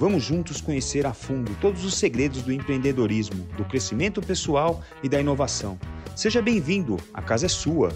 Vamos juntos conhecer a fundo todos os segredos do empreendedorismo, do crescimento pessoal e da inovação. Seja bem-vindo, a casa é sua.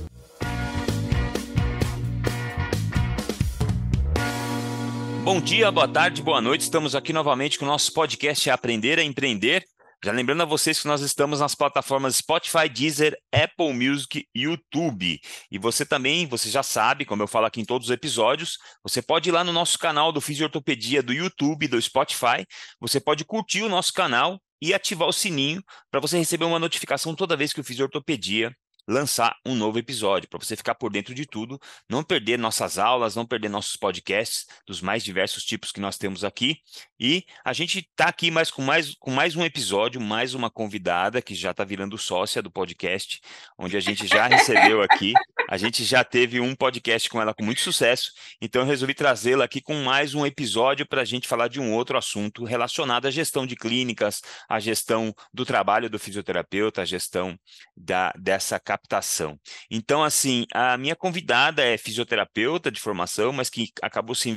Bom dia, boa tarde, boa noite. Estamos aqui novamente com o nosso podcast Aprender a Empreender. Já lembrando a vocês que nós estamos nas plataformas Spotify, Deezer, Apple Music e YouTube. E você também, você já sabe, como eu falo aqui em todos os episódios, você pode ir lá no nosso canal do Fisiortopedia do YouTube, do Spotify. Você pode curtir o nosso canal e ativar o sininho para você receber uma notificação toda vez que o Fisiortopedia lançar um novo episódio, para você ficar por dentro de tudo, não perder nossas aulas, não perder nossos podcasts dos mais diversos tipos que nós temos aqui. E a gente está aqui mais com, mais com mais um episódio, mais uma convidada que já está virando sócia do podcast, onde a gente já recebeu aqui. A gente já teve um podcast com ela com muito sucesso, então eu resolvi trazê-la aqui com mais um episódio para a gente falar de um outro assunto relacionado à gestão de clínicas, à gestão do trabalho do fisioterapeuta, à gestão da, dessa captação. Então, assim, a minha convidada é fisioterapeuta de formação, mas que acabou se,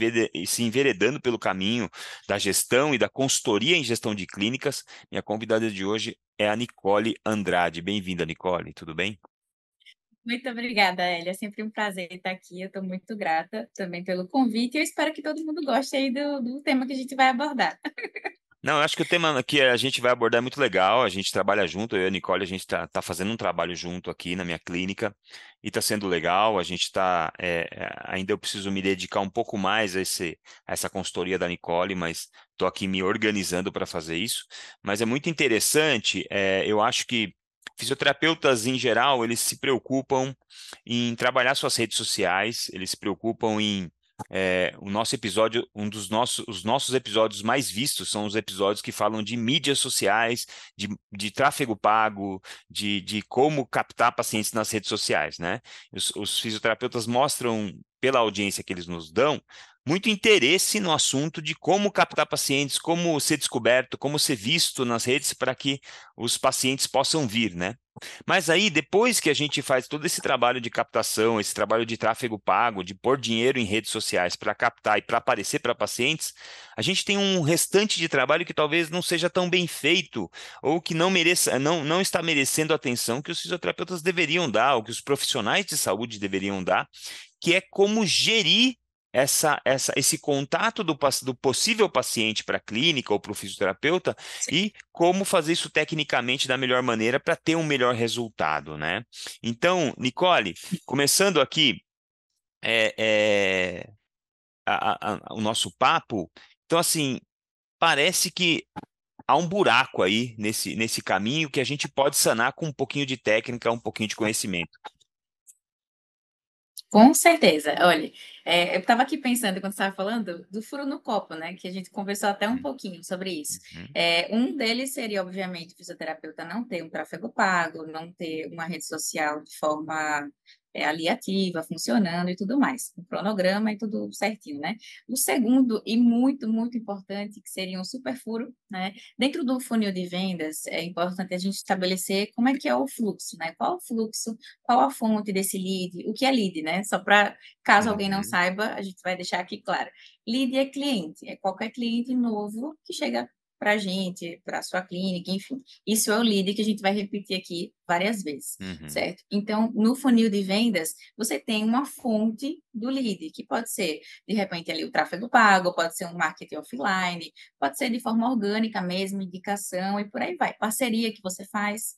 enveredando pelo caminho da gestão e da consultoria em gestão de clínicas. Minha convidada de hoje é a Nicole Andrade. Bem-vinda, Nicole, tudo bem? Muito obrigada, Elia. É sempre um prazer estar aqui. Eu estou muito grata também pelo convite e eu espero que todo mundo goste aí do, do tema que a gente vai abordar. Não, eu acho que o tema que a gente vai abordar é muito legal. A gente trabalha junto, eu e a Nicole, a gente está tá fazendo um trabalho junto aqui na minha clínica e está sendo legal. A gente está. É, é, ainda eu preciso me dedicar um pouco mais a, esse, a essa consultoria da Nicole, mas estou aqui me organizando para fazer isso. Mas é muito interessante. É, eu acho que fisioterapeutas em geral eles se preocupam em trabalhar suas redes sociais, eles se preocupam em é, o nosso episódio, um dos nossos, os nossos episódios mais vistos são os episódios que falam de mídias sociais, de, de tráfego pago, de, de como captar pacientes nas redes sociais, né? Os, os fisioterapeutas mostram, pela audiência que eles nos dão, muito interesse no assunto de como captar pacientes, como ser descoberto, como ser visto nas redes para que os pacientes possam vir, né? Mas aí, depois que a gente faz todo esse trabalho de captação, esse trabalho de tráfego pago, de pôr dinheiro em redes sociais para captar e para aparecer para pacientes, a gente tem um restante de trabalho que talvez não seja tão bem feito ou que não mereça, não, não está merecendo a atenção que os fisioterapeutas deveriam dar, ou que os profissionais de saúde deveriam dar, que é como gerir essa, essa, esse contato do, do possível paciente para a clínica ou para o fisioterapeuta Sim. e como fazer isso tecnicamente da melhor maneira para ter um melhor resultado, né? Então, Nicole, começando aqui é, é, a, a, o nosso papo, então assim, parece que há um buraco aí nesse, nesse caminho que a gente pode sanar com um pouquinho de técnica, um pouquinho de conhecimento. Com certeza. Olha, é, eu estava aqui pensando, quando estava falando, do furo no copo, né? Que a gente conversou até um uhum. pouquinho sobre isso. Uhum. É, um deles seria, obviamente, o fisioterapeuta não ter um tráfego pago, não ter uma rede social de forma é, ali ativa, funcionando e tudo mais, o cronograma e tudo certinho, né? O segundo, e muito, muito importante, que seria um super furo, né? Dentro do funil de vendas, é importante a gente estabelecer como é que é o fluxo, né? Qual o fluxo, qual a fonte desse lead, o que é lead, né? Só para, caso alguém não uhum. saiba, a gente vai deixar aqui claro. Lead é cliente, é qualquer cliente novo que chega para a gente, para a sua clínica, enfim. Isso é o lead que a gente vai repetir aqui várias vezes, uhum. certo? Então, no funil de vendas, você tem uma fonte do lead, que pode ser, de repente, ali o tráfego pago, pode ser um marketing offline, pode ser de forma orgânica mesmo, indicação e por aí vai. Parceria que você faz.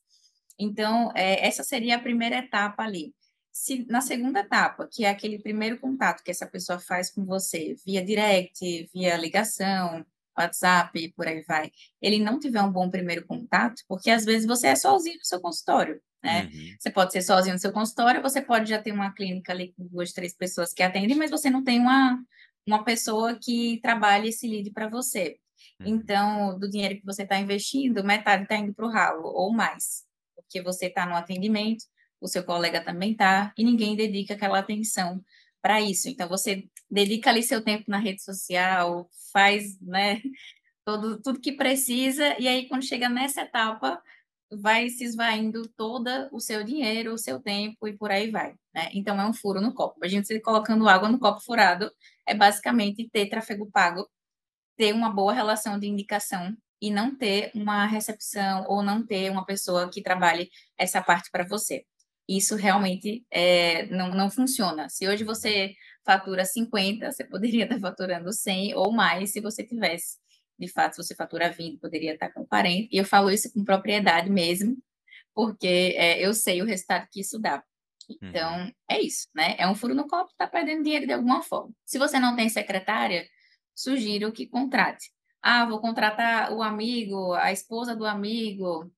Então, é, essa seria a primeira etapa ali. Se, na segunda etapa, que é aquele primeiro contato que essa pessoa faz com você via direct, via ligação, WhatsApp e por aí vai, ele não tiver um bom primeiro contato, porque às vezes você é sozinho no seu consultório, né? Uhum. Você pode ser sozinho no seu consultório, você pode já ter uma clínica ali com duas, três pessoas que atendem, mas você não tem uma, uma pessoa que trabalhe esse lead para você. Uhum. Então, do dinheiro que você está investindo, metade está indo para o ralo, ou mais. porque você está no atendimento, o seu colega também está, e ninguém dedica aquela atenção para isso. Então, você dedica ali seu tempo na rede social, faz, né, todo, tudo que precisa, e aí quando chega nessa etapa, vai se esvaindo todo o seu dinheiro, o seu tempo e por aí vai. Né? Então, é um furo no copo. A gente colocando água no copo furado é basicamente ter tráfego pago, ter uma boa relação de indicação e não ter uma recepção ou não ter uma pessoa que trabalhe essa parte para você. Isso realmente é, não, não funciona. Se hoje você fatura 50, você poderia estar faturando 100 ou mais se você tivesse de fato, se você fatura 20, poderia estar com 40. E eu falo isso com propriedade mesmo, porque é, eu sei o resultado que isso dá. Então, uhum. é isso, né? É um furo no copo, está perdendo dinheiro de alguma forma. Se você não tem secretária, sugiro que contrate. Ah, vou contratar o amigo, a esposa do amigo.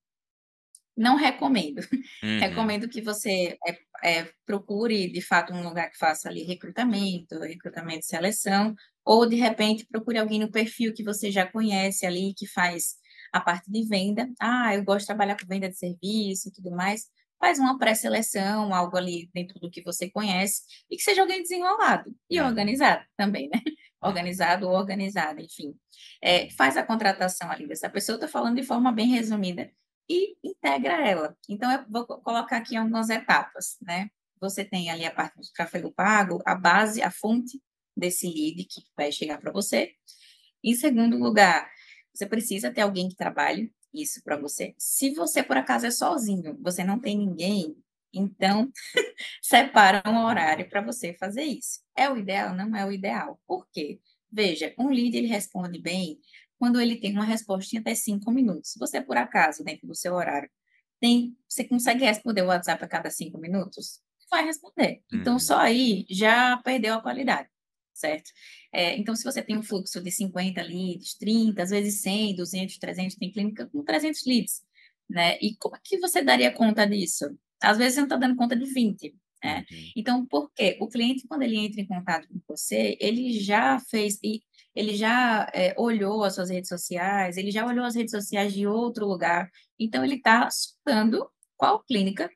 Não recomendo. Uhum. Recomendo que você é, é, procure, de fato, um lugar que faça ali recrutamento, recrutamento e seleção, ou de repente procure alguém no perfil que você já conhece ali, que faz a parte de venda. Ah, eu gosto de trabalhar com venda de serviço e tudo mais. Faz uma pré-seleção, algo ali dentro do que você conhece, e que seja alguém desenrolado e uhum. organizado também, né? Organizado ou organizada, enfim. É, faz a contratação ali dessa pessoa, estou falando de forma bem resumida, e integra ela. Então, eu vou colocar aqui algumas etapas, né? Você tem ali a parte do tráfego pago, a base, a fonte desse lead que vai chegar para você. Em segundo lugar, você precisa ter alguém que trabalhe isso para você. Se você, por acaso, é sozinho, você não tem ninguém, então separa um horário para você fazer isso. É o ideal? Não é o ideal. Por quê? Veja, um lead ele responde bem quando ele tem uma resposta em até cinco minutos. Se você, por acaso, dentro do seu horário, tem, você consegue responder o WhatsApp a cada cinco minutos? Vai responder. Então, uhum. só aí já perdeu a qualidade certo? É, então, se você tem um fluxo de 50 leads, 30, às vezes 100, 200, 300, tem clínica com 300 leads, né? E como é que você daria conta disso? Às vezes você não está dando conta de 20, né? Uhum. Então, por quê? O cliente, quando ele entra em contato com você, ele já fez, ele já é, olhou as suas redes sociais, ele já olhou as redes sociais de outro lugar, então ele está estudando qual clínica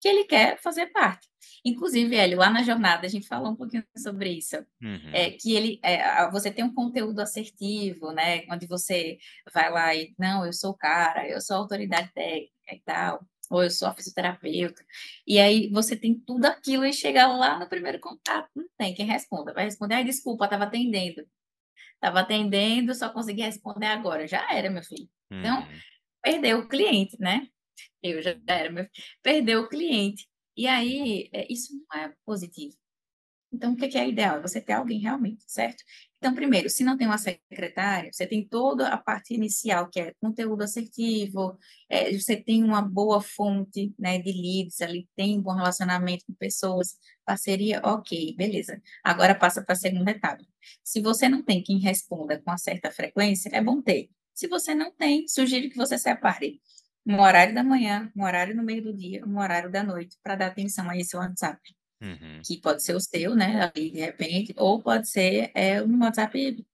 que ele quer fazer parte. Inclusive, Hélio, lá na jornada a gente falou um pouquinho sobre isso, uhum. é, que ele, é, você tem um conteúdo assertivo, né, onde você vai lá e, não, eu sou o cara, eu sou a autoridade técnica e tal, ou eu sou a fisioterapeuta, e aí você tem tudo aquilo e chega lá no primeiro contato, não tem quem responda, vai responder, ai, desculpa, estava atendendo, estava atendendo, só consegui responder agora, já era, meu filho. Então, uhum. perdeu o cliente, né? Eu já era, meu... perdeu o cliente. E aí, é, isso não é positivo. Então, o que é ideal? É você ter alguém realmente, certo? Então, primeiro, se não tem uma secretária, você tem toda a parte inicial, que é conteúdo assertivo, é, você tem uma boa fonte né, de leads ali, tem um bom relacionamento com pessoas, parceria, ok, beleza. Agora passa para a segunda etapa. Se você não tem quem responda com uma certa frequência, é bom ter. Se você não tem, sugiro que você separe um horário da manhã, um horário no meio do dia, um horário da noite, para dar atenção a esse WhatsApp. Uhum. Que pode ser o seu, né, ali de repente, ou pode ser é, um WhatsApp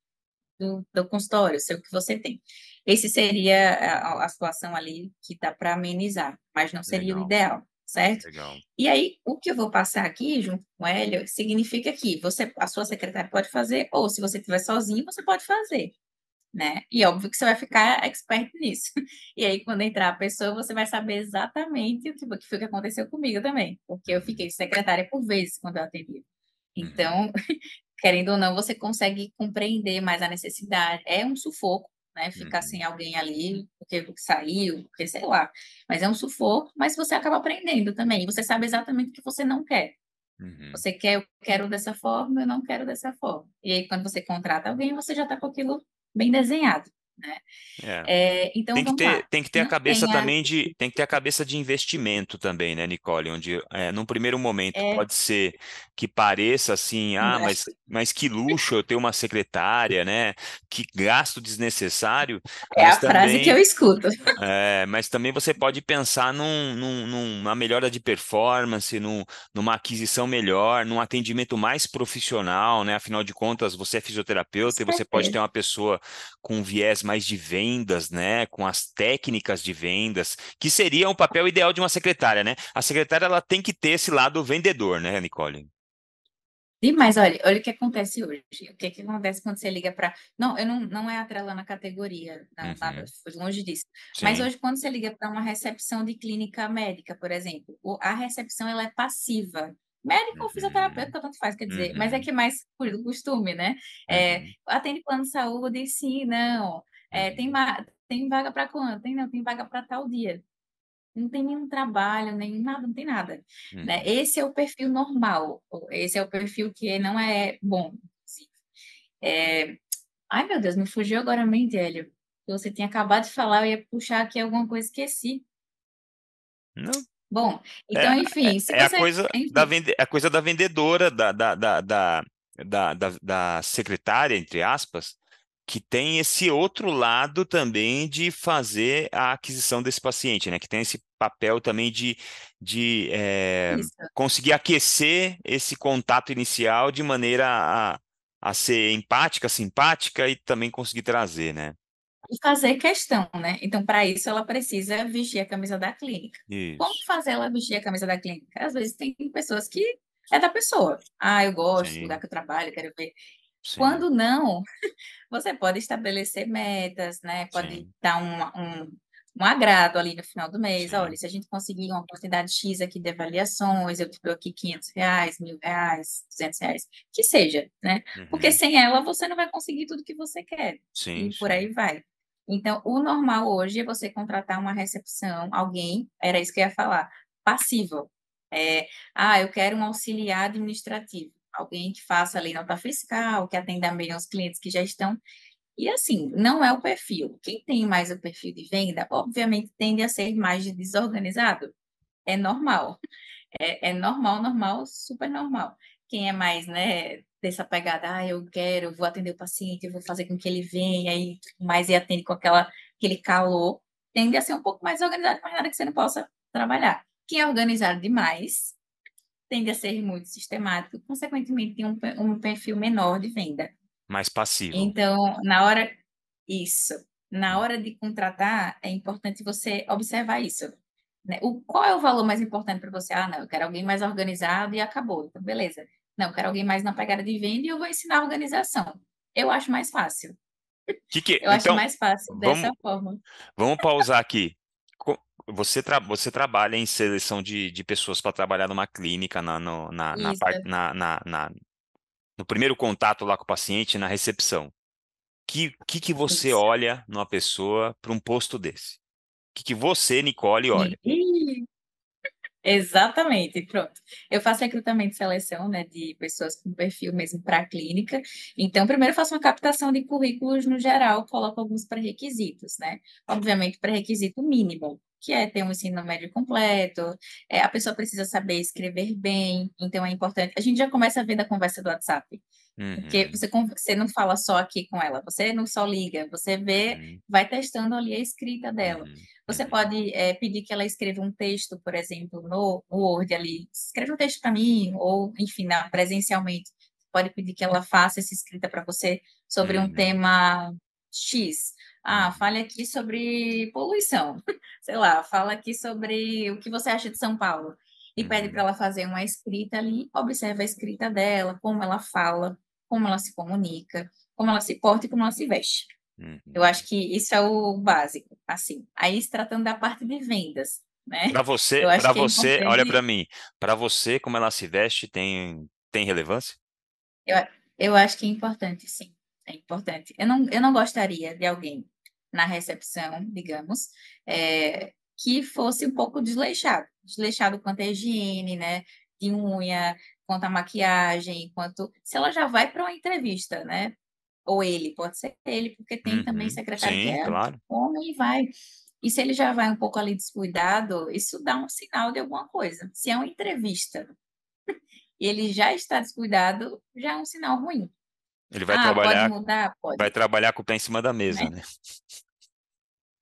do, do consultório, seu que você tem. Esse seria a, a situação ali que dá para amenizar, mas não seria Legal. o ideal, certo? Legal. E aí, o que eu vou passar aqui, junto com o Hélio, significa que você, a sua secretária pode fazer, ou se você estiver sozinho, você pode fazer né? E óbvio que você vai ficar expert nisso. E aí, quando entrar a pessoa, você vai saber exatamente o que, foi que aconteceu comigo também, porque eu fiquei secretária por vezes quando eu atendi. Uhum. Então, querendo ou não, você consegue compreender mais a necessidade. É um sufoco, né? Ficar uhum. sem alguém ali, porque saiu, porque sei lá. Mas é um sufoco, mas você acaba aprendendo também. Você sabe exatamente o que você não quer. Uhum. Você quer, eu quero dessa forma, eu não quero dessa forma. E aí, quando você contrata alguém, você já está com aquilo bem desenhado. Né? É. É, então, tem que ter, lá. tem que ter a cabeça também de tem que ter a cabeça de investimento também, né, Nicole? Onde é, num primeiro momento é. pode ser que pareça assim, ah, mas, mas que luxo eu ter uma secretária, né? Que gasto desnecessário. É a também, frase que eu escuto. É, mas também você pode pensar num, num, numa melhora de performance, num, numa aquisição melhor, num atendimento mais profissional, né? Afinal de contas, você é fisioterapeuta e você pode ter uma pessoa com viés mais de vendas, né, com as técnicas de vendas, que seria o papel ideal de uma secretária, né? A secretária ela tem que ter esse lado vendedor, né, Nicole? Demais, olha, olha o que acontece hoje. O que, que acontece quando você liga para. Não, eu não, não é atrelando a categoria, não, uhum. nada, longe disso. Sim. Mas hoje, quando você liga para uma recepção de clínica médica, por exemplo, a recepção ela é passiva. Médico ou fisioterapeuta, uhum. tanto faz, quer dizer, uhum. mas é uhum. que é mais por costume, né? É, uhum. atende plano de saúde, sim, não. É, tem, tem vaga para quanto? Tem, não, tem vaga para tal dia não tem nenhum trabalho, nem nada, não tem nada. Uhum. Né? Esse é o perfil normal, esse é o perfil que não é bom. É... Ai, meu Deus, me fugiu agora a mente, Hélio. Você tinha acabado de falar, eu ia puxar aqui alguma coisa, esqueci. Não. Bom, então, é, enfim. é, é você... a, coisa enfim. Da vende... a coisa da vendedora, da, da, da, da, da, da secretária, entre aspas, que tem esse outro lado também de fazer a aquisição desse paciente, né? Que tem esse papel também de, de é, conseguir aquecer esse contato inicial de maneira a, a ser empática, simpática e também conseguir trazer, né? E fazer questão, né? Então, para isso, ela precisa vestir a camisa da clínica. Isso. Como fazer ela vestir a camisa da clínica? Às vezes tem pessoas que é da pessoa. Ah, eu gosto Sim. do lugar que eu trabalho, quero ver. Sim. Quando não, você pode estabelecer metas, né? Pode Sim. dar um, um, um, agrado ali no final do mês. Sim. Olha, se a gente conseguir uma quantidade X aqui de avaliações, eu te dou aqui 500 reais, mil reais, 200 reais, que seja, né? Uhum. Porque sem ela você não vai conseguir tudo que você quer. Sim, e por aí vai. Então, o normal hoje é você contratar uma recepção, alguém, era isso que eu ia falar, passivo. É, ah, eu quero um auxiliar administrativo alguém que faça ali nota fiscal, que atenda bem aos clientes que já estão. E assim, não é o perfil. Quem tem mais o perfil de venda, obviamente tende a ser mais desorganizado. É normal. É, é normal, normal, super normal. Quem é mais, né, dessa pegada, ah, eu quero, vou atender o paciente, vou fazer com que ele venha e mais e atende com aquela, aquele calor, tende a ser um pouco mais organizado, mas nada que você não possa trabalhar. Quem é organizado demais, tende a ser muito sistemático, consequentemente tem um, um perfil menor de venda. Mais passivo. Então, na hora isso, na hora de contratar, é importante você observar isso. Né? O, qual é o valor mais importante para você? Ah, não, eu quero alguém mais organizado e acabou. Então, beleza. Não, eu quero alguém mais na pegada de venda e eu vou ensinar a organização. Eu acho mais fácil. Que que... Eu então, acho mais fácil vamos, dessa forma. Vamos pausar aqui você, tra você trabalha em seleção de, de pessoas para trabalhar numa clínica, na, no, na, na, na, na, na, no primeiro contato lá com o paciente, na recepção. O que, que, que você Isso. olha numa pessoa para um posto desse? O que, que você, Nicole, olha? Exatamente, pronto. Eu faço recrutamento e seleção, né, de pessoas com perfil mesmo para a clínica. Então, primeiro faço uma captação de currículos no geral, coloco alguns pré-requisitos, né? Obviamente, pré-requisito mínimo, que é ter um ensino médio completo, é, a pessoa precisa saber escrever bem, então é importante. A gente já começa a ver da conversa do WhatsApp. Uhum. Porque você, você não fala só aqui com ela, você não só liga, você vê, uhum. vai testando ali a escrita dela. Uhum. Você uhum. pode é, pedir que ela escreva um texto, por exemplo, no, no Word ali, escreve um texto para mim, ou enfim, na, presencialmente. Pode pedir que ela faça essa escrita para você sobre um uhum. tema X. Ah, fale aqui sobre poluição. Sei lá, fala aqui sobre o que você acha de São Paulo. E uhum. pede para ela fazer uma escrita ali, observa a escrita dela, como ela fala, como ela se comunica, como ela se porta e como ela se veste. Uhum. Eu acho que isso é o básico, assim. Aí se tratando da parte de vendas, né? Para você, para é você, é olha para mim, para você como ela se veste tem tem relevância? Eu, eu acho que é importante, sim. É importante. Eu não, eu não gostaria de alguém na recepção, digamos, é, que fosse um pouco desleixado. Desleixado quanto a higiene, né? De unha, quanto a maquiagem, quanto. Se ela já vai para uma entrevista, né? Ou ele, pode ser ele, porque tem uhum, também secretário sim, que é claro. homem e vai. E se ele já vai um pouco ali descuidado, isso dá um sinal de alguma coisa. Se é uma entrevista e ele já está descuidado, já é um sinal ruim. Ele vai ah, trabalhar. Pode mudar? Pode. Vai trabalhar com o pé em cima da mesa, né? né?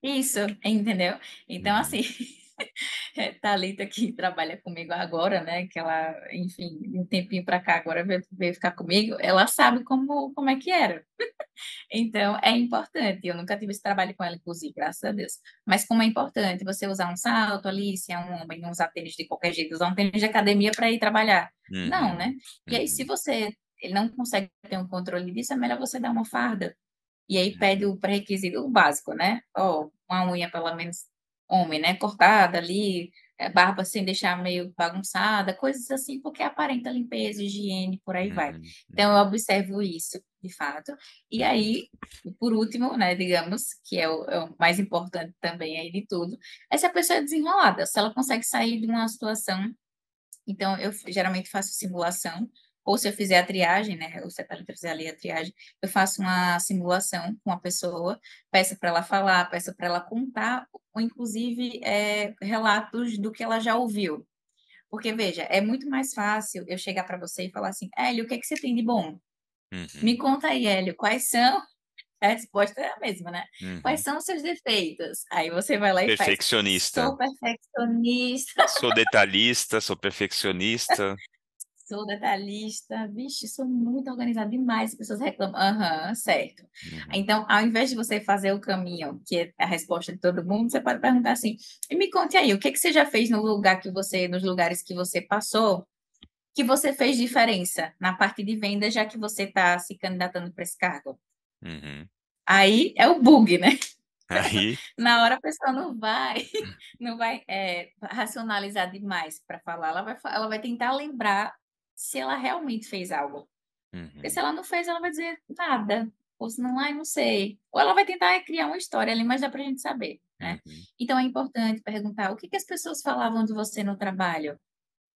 Isso, entendeu? Então, uhum. assim, é, Thalita, que trabalha comigo agora, né? Que ela, enfim, um tempinho para cá agora veio, veio, ficar comigo, ela sabe como, como é que era. então, é importante. Eu nunca tive esse trabalho com ela, inclusive, graças a Deus. Mas como é importante você usar um salto ali, se é um homem, não usar tênis de qualquer jeito, usar um tênis de academia para ir trabalhar. Uhum. Não, né? E aí, se uhum. você ele não consegue ter um controle disso, é melhor você dar uma farda. E aí pede o pré-requisito, básico, né? Ó, oh, uma unha, pelo menos, homem, né? Cortada ali, é, barba sem deixar meio bagunçada, coisas assim, porque aparenta limpeza, higiene, por aí vai. Uhum, então, eu uhum. observo isso, de fato. E aí, por último, né, digamos, que é o, é o mais importante também aí de tudo, é se a pessoa é desenrolada, se ela consegue sair de uma situação. Então, eu geralmente faço simulação, ou se eu fizer a triagem, né, ou se a Thalita fizer ali a triagem, eu faço uma simulação com a pessoa, peço para ela falar, peço para ela contar, ou inclusive é, relatos do que ela já ouviu. Porque, veja, é muito mais fácil eu chegar para você e falar assim, Hélio, o que, é que você tem de bom? Uhum. Me conta aí, Hélio, quais são a resposta é a mesma, né? Uhum. Quais são os seus defeitos? Aí você vai lá e perfeccionista. faz. Sou perfeccionista. Sou detalhista, sou perfeccionista. sou detalhista, vixe, sou muito organizada demais, as pessoas reclamam, aham, uhum, certo. Uhum. Então, ao invés de você fazer o caminho, que é a resposta de todo mundo, você pode perguntar assim, e me conte aí, o que, que você já fez no lugar que você, nos lugares que você passou, que você fez diferença na parte de venda, já que você está se candidatando para esse cargo? Uhum. Aí é o bug, né? Aí... Na hora a pessoa não vai, não vai é, racionalizar demais para falar, ela vai, ela vai tentar lembrar se ela realmente fez algo. Uhum. Porque se ela não fez, ela vai dizer nada. Ou se não, ai, não sei. Ou ela vai tentar criar uma história ali, mas dá pra gente saber, né? Uhum. Então é importante perguntar o que, que as pessoas falavam de você no trabalho.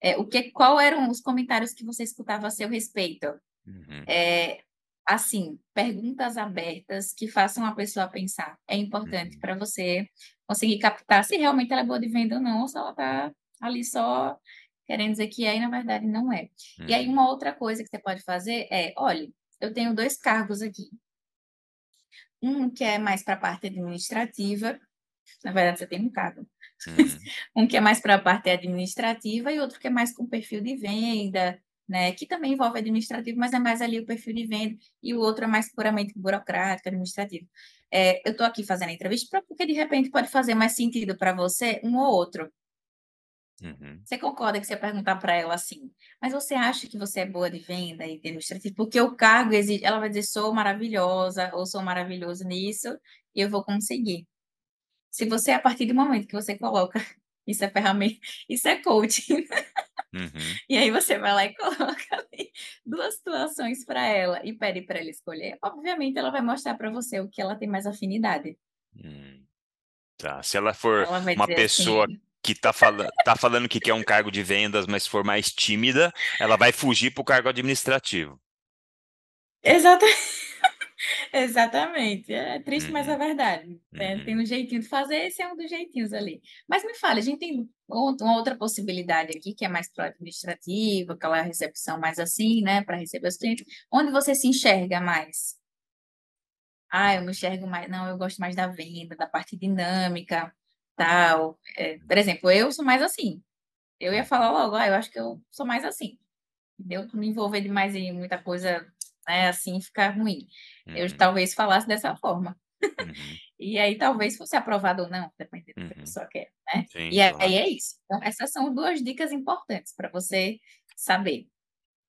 É, o que, qual eram os comentários que você escutava a seu respeito? Uhum. É, assim, perguntas abertas que façam a pessoa pensar. É importante uhum. para você conseguir captar se realmente ela é boa de venda ou não, ou se ela está ali só querendo dizer que é e na verdade não é. Uhum. E aí, uhum. uma outra coisa que você pode fazer é: olha, eu tenho dois cargos aqui. Um que é mais para a parte administrativa, na verdade, você tem um cargo. Uhum. um que é mais para a parte administrativa e outro que é mais com perfil de venda, né? Que também envolve administrativo, mas é mais ali o perfil de venda, e o outro é mais puramente burocrático, administrativo. É, eu estou aqui fazendo a entrevista porque de repente pode fazer mais sentido para você um ou outro. Uhum. Você concorda que você perguntar para ela assim, mas você acha que você é boa de venda e administrativo? Porque o cargo exige, ela vai dizer, sou maravilhosa ou sou maravilhoso nisso e eu vou conseguir. Se você, a partir do momento que você coloca, isso é ferramenta, isso é coaching. Uhum. E aí você vai lá e coloca duas situações para ela e pede para ela escolher. Obviamente, ela vai mostrar para você o que ela tem mais afinidade. Hum. Tá. Se ela for ela uma pessoa assim, que tá, fala tá falando que quer um cargo de vendas, mas for mais tímida, ela vai fugir para o cargo administrativo. Exatamente. Exatamente. É triste, mas é uhum. verdade. Uhum. Tem um jeitinho de fazer, esse é um dos jeitinhos ali. Mas me fala, a gente tem uma outra possibilidade aqui, que é mais para o administrativo, aquela recepção mais assim, né, para receber os clientes. Onde você se enxerga mais? Ah, eu me enxergo mais. Não, eu gosto mais da venda, da parte dinâmica tal. É, por exemplo, eu sou mais assim. Eu ia falar logo, ah, eu acho que eu sou mais assim. Entendeu? Me envolver demais em muita coisa, né, assim, ficar ruim. Uhum. Eu talvez falasse dessa forma. Uhum. e aí talvez fosse aprovado ou não, dependendo do que a uhum. pessoa quer, né? Sim, e claro. aí é isso. Então, essas são duas dicas importantes para você saber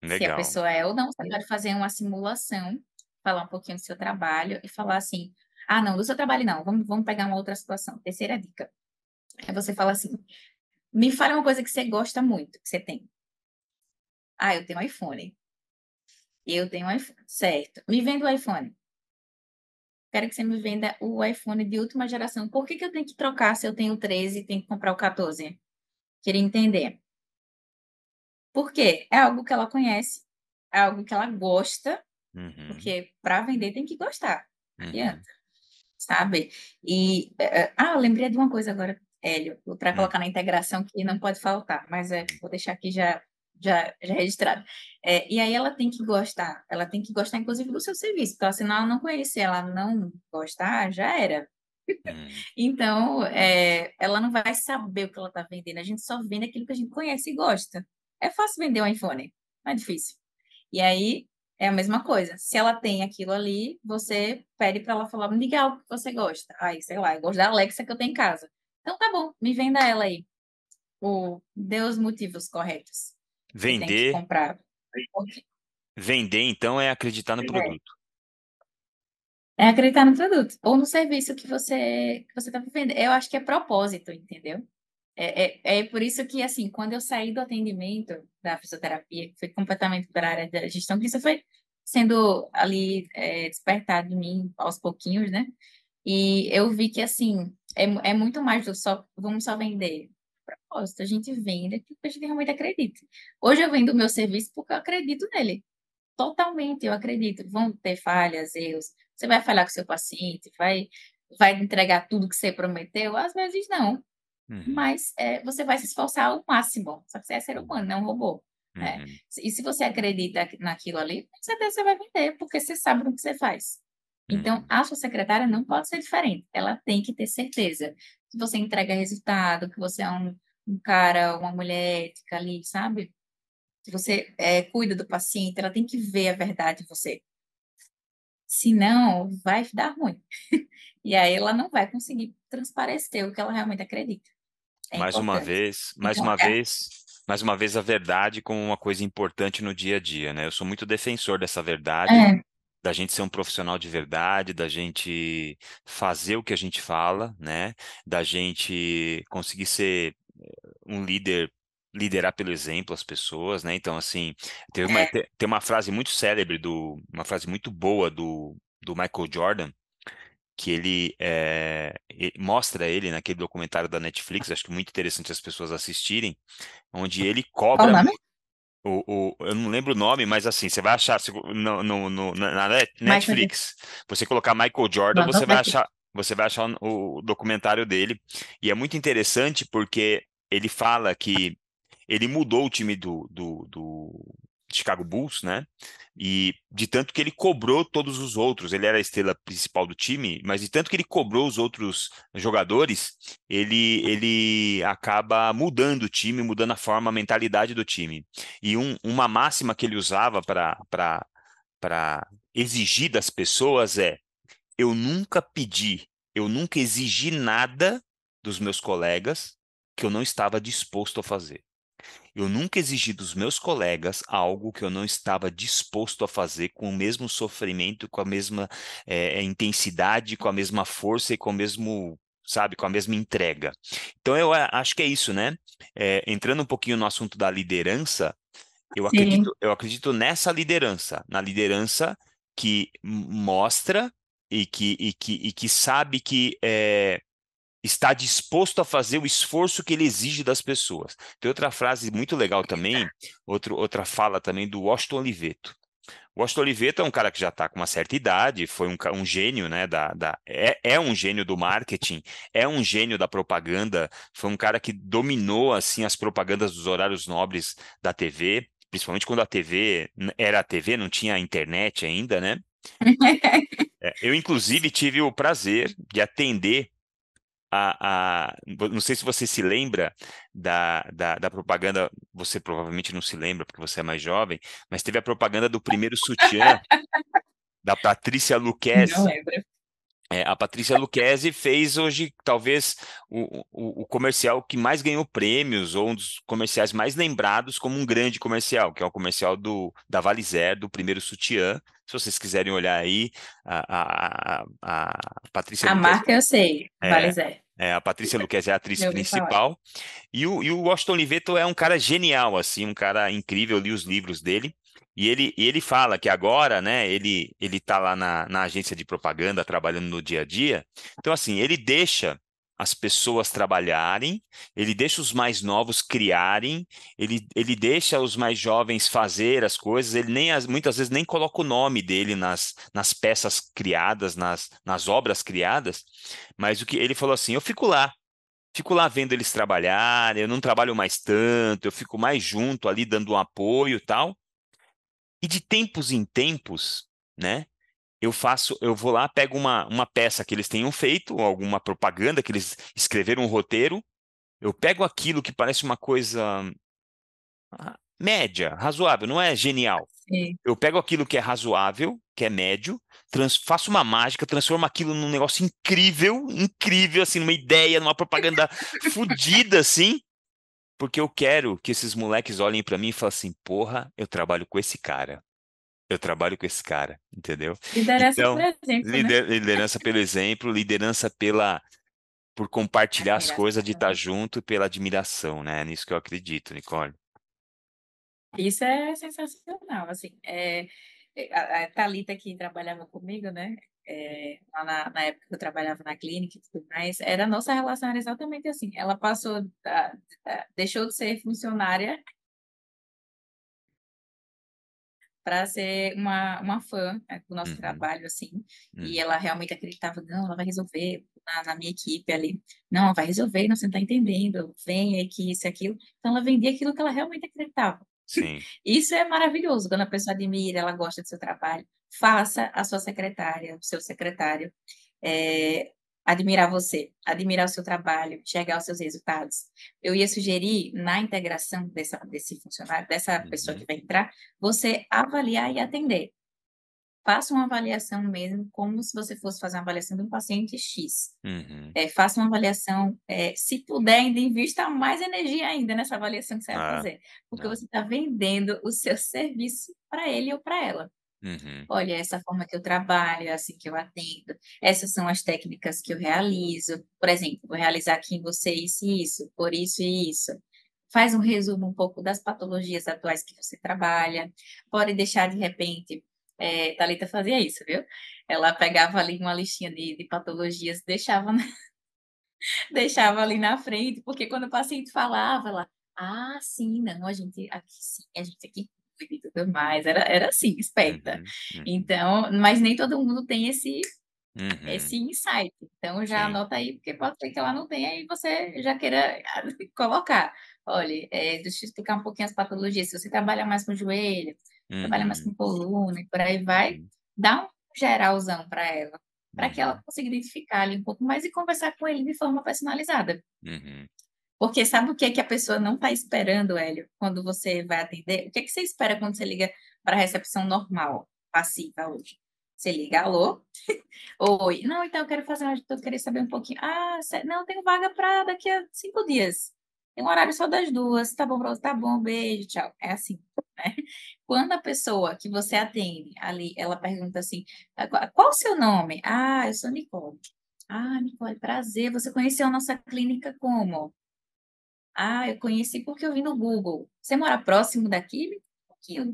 Legal. se a pessoa é ou não. Você pode fazer uma simulação, falar um pouquinho do seu trabalho e falar assim, ah, não, do seu trabalho não. Vamos, vamos pegar uma outra situação. Terceira dica. É você fala assim: me fale uma coisa que você gosta muito, que você tem. Ah, eu tenho um iPhone. Eu tenho um iPhone. Certo. Me venda o iPhone. Quero que você me venda o iPhone de última geração. Por que, que eu tenho que trocar se eu tenho o 13 e tenho que comprar o 14? Queria entender. Por quê? É algo que ela conhece, é algo que ela gosta, uhum. porque para vender tem que gostar. Não uhum. Sabe? E, eh, eh, ah, lembrei de uma coisa agora, Hélio, para hum. colocar na integração que não pode faltar, mas é, vou deixar aqui já, já, já registrado. É, e aí ela tem que gostar, ela tem que gostar, inclusive, do seu serviço, porque senão ela não conhecer, ela não gostar, já era. Hum. então, é, ela não vai saber o que ela está vendendo. A gente só vende aquilo que a gente conhece e gosta. É fácil vender um iPhone, não é difícil. E aí, é a mesma coisa. Se ela tem aquilo ali, você pede para ela falar, me diga algo que você gosta. Aí, sei lá, eu gosto da Alexa que eu tenho em casa. Então tá bom, me venda ela aí. O, dê os motivos corretos. Vender. comprar. Vender, então, é acreditar no é. produto. É acreditar no produto ou no serviço que você que você está vivendo. Eu acho que é propósito, entendeu? É, é, é por isso que, assim, quando eu saí do atendimento da fisioterapia, que foi completamente para a área da gestão, que isso foi sendo ali é, despertado em mim aos pouquinhos, né? E eu vi que, assim, é, é muito mais do só, vamos só vender. Propósito, a gente vende porque a gente realmente acredita. Hoje eu vendo o meu serviço porque eu acredito nele. Totalmente, eu acredito. Vão ter falhas, erros. Você vai falar com o seu paciente, vai, vai entregar tudo que você prometeu? Às vezes não. Uhum. Mas é, você vai se esforçar ao máximo. Só que você é ser humano, não é um robô. Né? Uhum. E se você acredita naquilo ali, com certeza você vai vender, porque você sabe o que você faz. Então, uhum. a sua secretária não pode ser diferente. Ela tem que ter certeza que você entrega resultado, que você é um, um cara, uma mulher ética ali, sabe? Que você é, cuida do paciente, ela tem que ver a verdade em você. Senão, vai dar ruim. e aí ela não vai conseguir transparecer o que ela realmente acredita. É mais uma vez, mais então, uma é. vez, mais uma vez a verdade como uma coisa importante no dia a dia, né? Eu sou muito defensor dessa verdade, é. da gente ser um profissional de verdade, da gente fazer o que a gente fala, né? Da gente conseguir ser eh, um líder liderar pelo exemplo as pessoas, né? Então, assim, tem uma, é. tem uma frase muito célebre, do, uma frase muito boa do, do Michael Jordan, que ele, é, ele, mostra ele naquele documentário da Netflix, acho que muito interessante as pessoas assistirem, onde ele cobra. Qual o nome? O, o, eu não lembro o nome, mas assim, você vai achar no, no, no na Netflix, você colocar Michael Jordan, você vai achar, você vai achar o, o documentário dele. E é muito interessante porque ele fala que ele mudou o time do, do, do Chicago Bulls, né? E de tanto que ele cobrou todos os outros, ele era a estrela principal do time, mas de tanto que ele cobrou os outros jogadores, ele, ele acaba mudando o time, mudando a forma, a mentalidade do time. E um, uma máxima que ele usava para exigir das pessoas é: eu nunca pedi, eu nunca exigi nada dos meus colegas que eu não estava disposto a fazer. Eu nunca exigi dos meus colegas algo que eu não estava disposto a fazer com o mesmo sofrimento, com a mesma é, intensidade, com a mesma força e com o mesmo sabe, com a mesma entrega. Então eu acho que é isso, né? É, entrando um pouquinho no assunto da liderança, eu acredito, eu acredito nessa liderança, na liderança que mostra e que, e que, e que sabe que é, está disposto a fazer o esforço que ele exige das pessoas. Tem outra frase muito legal também, outro, outra fala também do Washington Oliveto. O Washington Oliveto é um cara que já está com uma certa idade, foi um, um gênio, né? Da, da, é, é um gênio do marketing, é um gênio da propaganda, foi um cara que dominou assim as propagandas dos horários nobres da TV, principalmente quando a TV era a TV, não tinha internet ainda, né? É, eu, inclusive, tive o prazer de atender a, a, não sei se você se lembra da, da, da, propaganda, você provavelmente não se lembra porque você é mais jovem, mas teve a propaganda do primeiro sutiã da Patrícia Luquezzi. Não lembro. É, a Patrícia Luquezzi fez hoje, talvez, o, o, o, comercial que mais ganhou prêmios, ou um dos comerciais mais lembrados como um grande comercial, que é o comercial do, da Valizer, do primeiro sutiã. Se vocês quiserem olhar aí, a, a, a, a Patrícia A Luquezzi, marca eu sei, é, Valizer. É, a Patrícia Luquez é a atriz principal. E o, e o Washington Oliveto é um cara genial, assim, um cara incrível. Eu li os livros dele. E ele, ele fala que agora, né, ele, ele tá lá na, na agência de propaganda, trabalhando no dia a dia. Então, assim, ele deixa as pessoas trabalharem, ele deixa os mais novos criarem, ele, ele deixa os mais jovens fazer as coisas, ele nem muitas vezes nem coloca o nome dele nas, nas peças criadas, nas, nas obras criadas, mas o que ele falou assim, eu fico lá, fico lá vendo eles trabalharem, eu não trabalho mais tanto, eu fico mais junto ali dando um apoio tal, e de tempos em tempos, né, eu faço, eu vou lá, pego uma, uma peça que eles tenham feito, alguma propaganda que eles escreveram um roteiro, eu pego aquilo que parece uma coisa ah, média, razoável, não é genial. Sim. Eu pego aquilo que é razoável, que é médio, trans, faço uma mágica, transformo aquilo num negócio incrível, incrível, assim, numa ideia, numa propaganda fodida, assim, porque eu quero que esses moleques olhem para mim e falem assim, porra, eu trabalho com esse cara. Eu trabalho com esse cara, entendeu? Liderança então, pelo exemplo, lider, né? liderança pelo exemplo, liderança pela por compartilhar as coisas, de estar junto, pela admiração, né? É nisso que eu acredito, Nicole. Isso é sensacional, assim. É, a, a Thalita que trabalhava comigo, né? É, lá na, na, época que eu trabalhava na clínica e tudo mais, era a nossa relação era exatamente assim. Ela passou, deixou de ser funcionária para ser uma, uma fã né, do nosso uhum. trabalho, assim, uhum. e ela realmente acreditava, não, ela vai resolver na, na, minha equipe ali, não, ela vai resolver, não, você não está entendendo, vem aqui, isso e aquilo, então ela vendia aquilo que ela realmente acreditava. Sim. Isso é maravilhoso, quando a pessoa admira, ela gosta do seu trabalho, faça a sua secretária, o seu secretário, é, admirar você, admirar o seu trabalho, chegar aos seus resultados. Eu ia sugerir, na integração dessa, desse funcionário, dessa uhum. pessoa que vai entrar, você avaliar e atender. Faça uma avaliação mesmo, como se você fosse fazer uma avaliação de um paciente X. Uhum. É, faça uma avaliação, é, se puder, ainda invista mais energia ainda nessa avaliação que você vai ah, fazer, porque você está vendendo o seu serviço para ele ou para ela. Uhum. Olha, essa forma que eu trabalho, assim que eu atendo, essas são as técnicas que eu realizo. Por exemplo, vou realizar aqui em você isso e isso, por isso e isso. Faz um resumo um pouco das patologias atuais que você trabalha. Pode deixar, de repente, é, Thalita fazia isso, viu? Ela pegava ali uma listinha de, de patologias, deixava, na... deixava ali na frente, porque quando o paciente falava, ela, ah, sim, não, a gente aqui sim, a gente aqui e tudo mais. Era, era assim, esperta. Uhum, uhum. Então, mas nem todo mundo tem esse, uhum. esse insight. Então, já Sim. anota aí, porque pode ser que ela não tenha e você já queira colocar. Olha, é, deixa eu explicar um pouquinho as patologias. Se você trabalha mais com joelho, trabalha mais com uhum. coluna e por aí vai, uhum. dá um geralzão para ela, para que ela uhum. consiga identificar ali um pouco mais e conversar com ele de forma personalizada. Porque sabe o que, é que a pessoa não está esperando, Hélio, quando você vai atender? O que, é que você espera quando você liga para a recepção normal, passiva hoje? Você liga, alô? Oi. Não, então eu quero fazer uma. Eu queria saber um pouquinho. Ah, não, tenho vaga para daqui a cinco dias. Tem um horário só das duas. Tá bom? Tá bom, beijo, tchau. É assim, né? Quando a pessoa que você atende ali, ela pergunta assim: qual o seu nome? Ah, eu sou Nicole. Ah, Nicole, prazer. Você conheceu a nossa clínica como? Ah, eu conheci porque eu vi no Google. Você mora próximo daqui?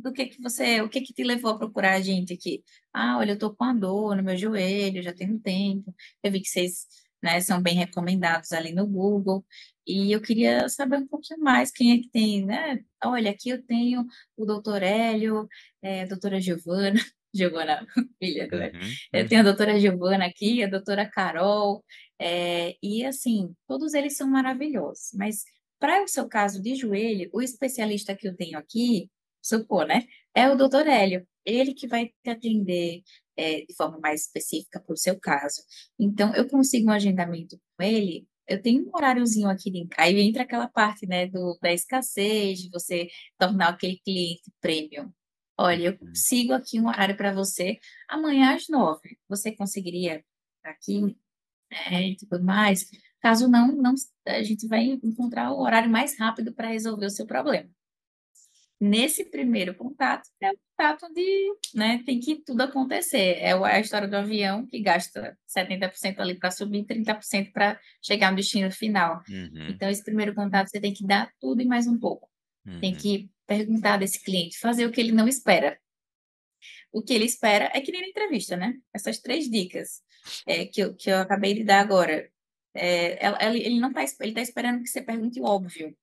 Do que que você, o que que te levou a procurar a gente aqui? Ah, olha, eu tô com a dor no meu joelho, já tem um tempo. Eu vi que vocês, né, são bem recomendados ali no Google. E eu queria saber um pouquinho mais quem é que tem, né? Olha, aqui eu tenho o doutor Hélio, é, a doutora Giovana, Giovana, filha, né? Uhum, Eu tenho a doutora Giovana aqui, a doutora Carol, é, e assim, todos eles são maravilhosos, mas para o seu caso de joelho, o especialista que eu tenho aqui, supor, né, é o doutor Hélio. Ele que vai te atender é, de forma mais específica para o seu caso. Então, eu consigo um agendamento com ele, eu tenho um horáriozinho aqui de aí entra aquela parte, né, do, da escassez, de você tornar aquele cliente premium. Olha, eu uhum. consigo aqui um horário para você amanhã às nove. Você conseguiria aqui é, e tudo mais? Caso não, não, a gente vai encontrar o horário mais rápido para resolver o seu problema. Nesse primeiro contato, é o contato de, né, tem que tudo acontecer. É a história do avião que gasta 70% ali para subir, 30% para chegar no destino final. Uhum. Então, esse primeiro contato você tem que dar tudo e mais um pouco. Uhum. Tem que perguntar desse cliente, fazer o que ele não espera. O que ele espera é que nem na entrevista, né? Essas três dicas é, que, eu, que eu acabei de dar agora. É, ele não está ele tá esperando que você pergunte o óbvio.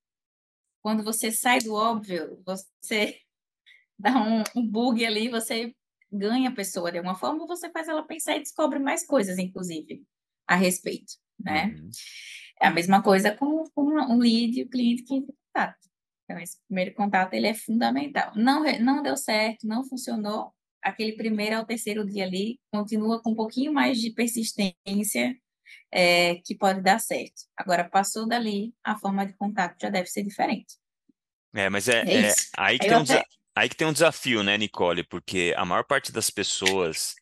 Quando você sai do óbvio, você dá um, um bug ali, você ganha a pessoa de alguma forma, você faz ela pensar e descobre mais coisas, inclusive, a respeito, né? Uhum. É a mesma coisa com, com um lead o cliente que entra em contato. Então, esse primeiro contato, ele é fundamental. Não, não deu certo, não funcionou, aquele primeiro ao terceiro dia ali continua com um pouquinho mais de persistência é, que pode dar certo. Agora, passou dali, a forma de contato já deve ser diferente. É, mas é, é, é aí, que tem um aí que tem um desafio, né, Nicole? Porque a maior parte das pessoas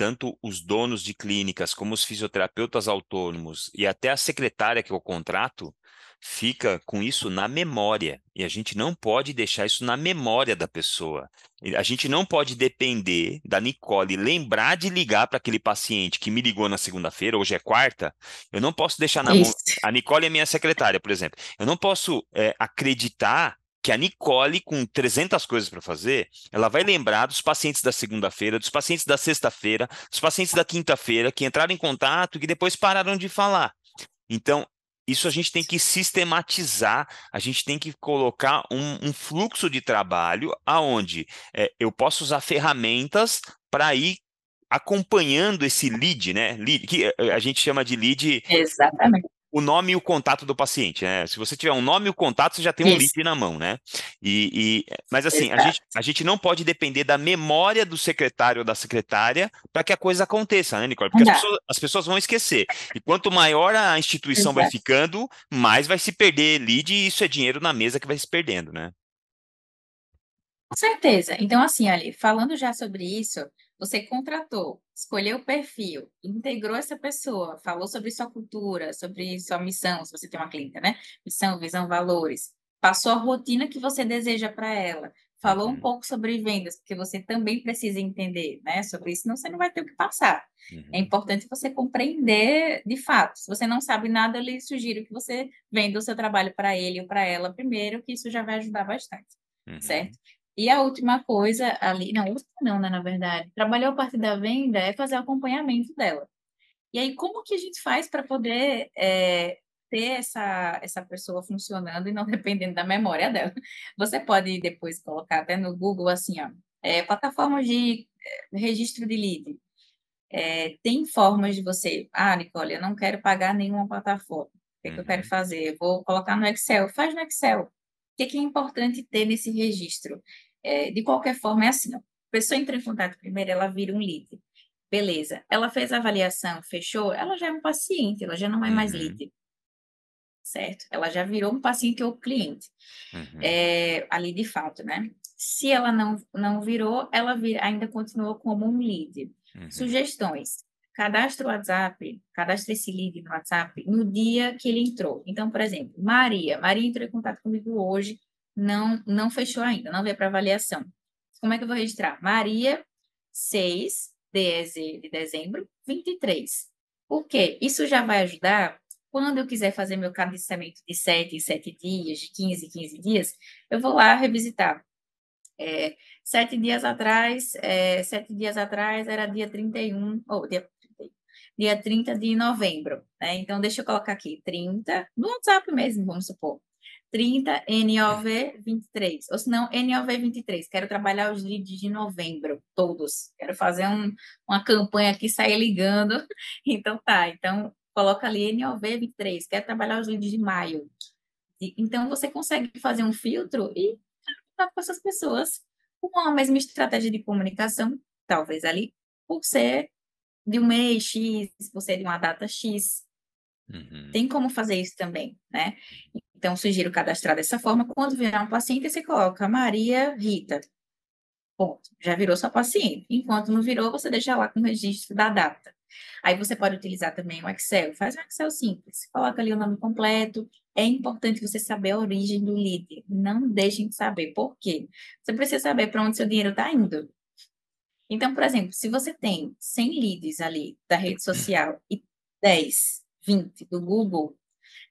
tanto os donos de clínicas como os fisioterapeutas autônomos e até a secretária que o contrato fica com isso na memória e a gente não pode deixar isso na memória da pessoa. A gente não pode depender da Nicole lembrar de ligar para aquele paciente que me ligou na segunda-feira, hoje é quarta. Eu não posso deixar na mão. A Nicole é minha secretária, por exemplo. Eu não posso é, acreditar que a Nicole, com 300 coisas para fazer, ela vai lembrar dos pacientes da segunda-feira, dos pacientes da sexta-feira, dos pacientes da quinta-feira, que entraram em contato e que depois pararam de falar. Então, isso a gente tem que sistematizar, a gente tem que colocar um, um fluxo de trabalho aonde é, eu posso usar ferramentas para ir acompanhando esse lead, né? Lead, que eh, a gente chama de lead. Exatamente o nome e o contato do paciente, né? Se você tiver um nome e o contato, você já tem um Isso. lead na mão, né? E, e mas assim, a gente, a gente não pode depender da memória do secretário ou da secretária para que a coisa aconteça, né, Nicole? Porque as pessoas, as pessoas, vão esquecer. E quanto maior a instituição Exato. vai ficando, mais vai se perder lead e isso é dinheiro na mesa que vai se perdendo, né? Com certeza. Então, assim, ali, falando já sobre isso, você contratou, escolheu o perfil, integrou essa pessoa, falou sobre sua cultura, sobre sua missão, se você tem uma clínica, né? Missão, visão, valores. Passou a rotina que você deseja para ela. Falou uhum. um pouco sobre vendas, porque você também precisa entender, né? Sobre isso, senão você não vai ter o que passar. É uhum. É importante você compreender de fato. Se você não sabe nada, eu lhe sugiro que você venda o seu trabalho para ele ou para ela primeiro, que isso já vai ajudar bastante, uhum. certo? E a última coisa ali, não, última não, né, na verdade, trabalhar a parte da venda é fazer o acompanhamento dela. E aí, como que a gente faz para poder é, ter essa, essa pessoa funcionando e não dependendo da memória dela? Você pode depois colocar até no Google assim, ó, é, plataforma de é, registro de lead. É, tem formas de você, ah, Nicole, eu não quero pagar nenhuma plataforma. O que, uhum. que eu quero uhum. fazer? Eu vou colocar no Excel. Faz no Excel que, que é importante ter nesse registro? É, de qualquer forma, é assim, ó, a pessoa entra em contato primeiro, ela vira um lead. Beleza. Ela fez a avaliação, fechou, ela já é um paciente, ela já não é mais uhum. lead. Certo? Ela já virou um paciente ou cliente. Uhum. É, ali de fato, né? Se ela não, não virou, ela vir, ainda continua como um lead. Uhum. Sugestões cadastra o WhatsApp, cadastra esse lead no WhatsApp no dia que ele entrou. Então, por exemplo, Maria, Maria entrou em contato comigo hoje, não não fechou ainda, não veio para avaliação. Como é que eu vou registrar? Maria 6 DEZ de dezembro 23. Por quê? Isso já vai ajudar quando eu quiser fazer meu cadastramento de 7 em 7 dias, de 15 em 15 dias, eu vou lá revisitar. É, sete dias atrás, é, sete dias atrás era dia 31, ou dia dia 30 de novembro. Né? Então, deixa eu colocar aqui, 30, no WhatsApp mesmo, vamos supor. 30 NOV 23, ou se não, NOV 23. Quero trabalhar os leads de novembro, todos. Quero fazer um, uma campanha aqui, sair ligando. Então, tá. Então, coloca ali NOV 23. Quero trabalhar os leads de maio. E, então, você consegue fazer um filtro e trabalhar com essas pessoas com a mesma estratégia de comunicação, talvez ali, por ser de um mês X, você é de uma data X. Uhum. Tem como fazer isso também, né? Então, sugiro cadastrar dessa forma. Quando virar um paciente, você coloca Maria Rita. Ponto. Já virou sua paciente. Enquanto não virou, você deixa lá com o registro da data. Aí você pode utilizar também o Excel. Faz um Excel simples. Coloca ali o nome completo. É importante você saber a origem do lead. Não deixem de saber. Por quê? Você precisa saber para onde seu dinheiro está indo. Então, por exemplo, se você tem 100 leads ali da rede social e 10, 20 do Google,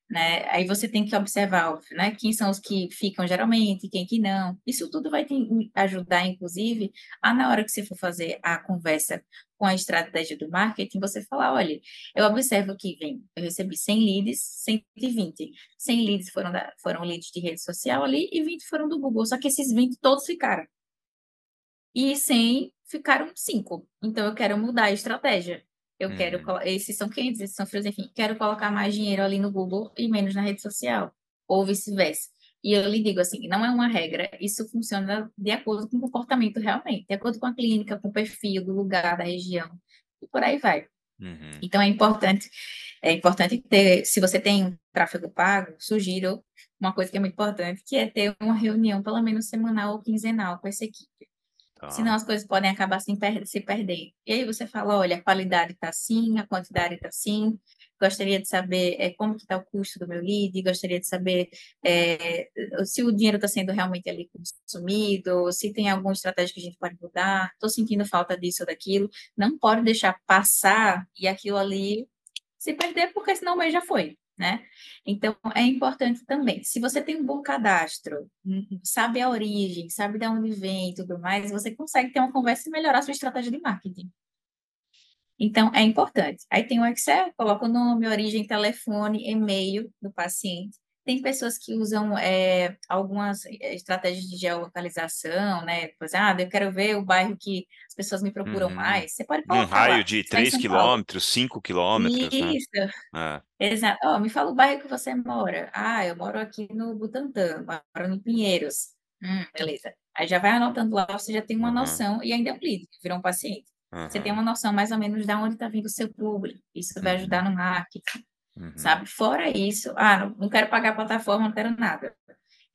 né? Aí você tem que observar, né? Quem são os que ficam geralmente, quem que não. Isso tudo vai te ajudar, inclusive, a na hora que você for fazer a conversa com a estratégia do marketing, você falar, olha, eu observo que vem, eu recebi 100 leads, 120. 100 leads foram, da, foram leads de rede social ali e 20 foram do Google, só que esses 20 todos ficaram. E 100 ficaram cinco. Então, eu quero mudar a estratégia. Eu quero, uhum. esses são quentes, esses são frios, enfim, quero colocar mais dinheiro ali no Google e menos na rede social, ou vice-versa. E eu lhe digo assim, não é uma regra, isso funciona de acordo com o comportamento realmente, de acordo com a clínica, com o perfil do lugar, da região, e por aí vai. Uhum. Então é importante, é importante ter, se você tem um tráfego pago, sugiro uma coisa que é muito importante, que é ter uma reunião pelo menos semanal ou quinzenal com essa equipe. Tá. Senão as coisas podem acabar se, per se perdendo. E aí você fala, olha, a qualidade está assim, a quantidade está assim, gostaria de saber é, como está o custo do meu lead, gostaria de saber é, se o dinheiro está sendo realmente ali consumido, se tem alguma estratégia que a gente pode mudar, estou sentindo falta disso ou daquilo, não pode deixar passar e aquilo ali se perder, porque senão o mês já foi, né? Então, é importante também, se você tem um bom cadastro, hum, sabe a origem, sabe de onde vem e tudo mais, você consegue ter uma conversa e melhorar a sua estratégia de marketing. Então, é importante. Aí tem o Excel, coloca o nome, origem, telefone, e-mail do paciente. Tem pessoas que usam é, algumas é, estratégias de geolocalização, né? Pois, ah, eu quero ver o bairro que as pessoas me procuram uhum. mais. Você pode colocar Um raio lá, de 3 quilômetros, 5 quilômetros, né? Isso. Né? Exato. Oh, me fala o bairro que você mora. Ah, eu moro aqui no Butantã, moro em Pinheiros. Hum, beleza. Aí já vai anotando lá, você já tem uma uhum. noção e ainda é um lead, virou um paciente. Uhum. Você tem uma noção mais ou menos de onde está vindo o seu público. Isso vai uhum. ajudar no marketing, uhum. sabe? Fora isso, ah, não, não quero pagar a plataforma, não quero nada.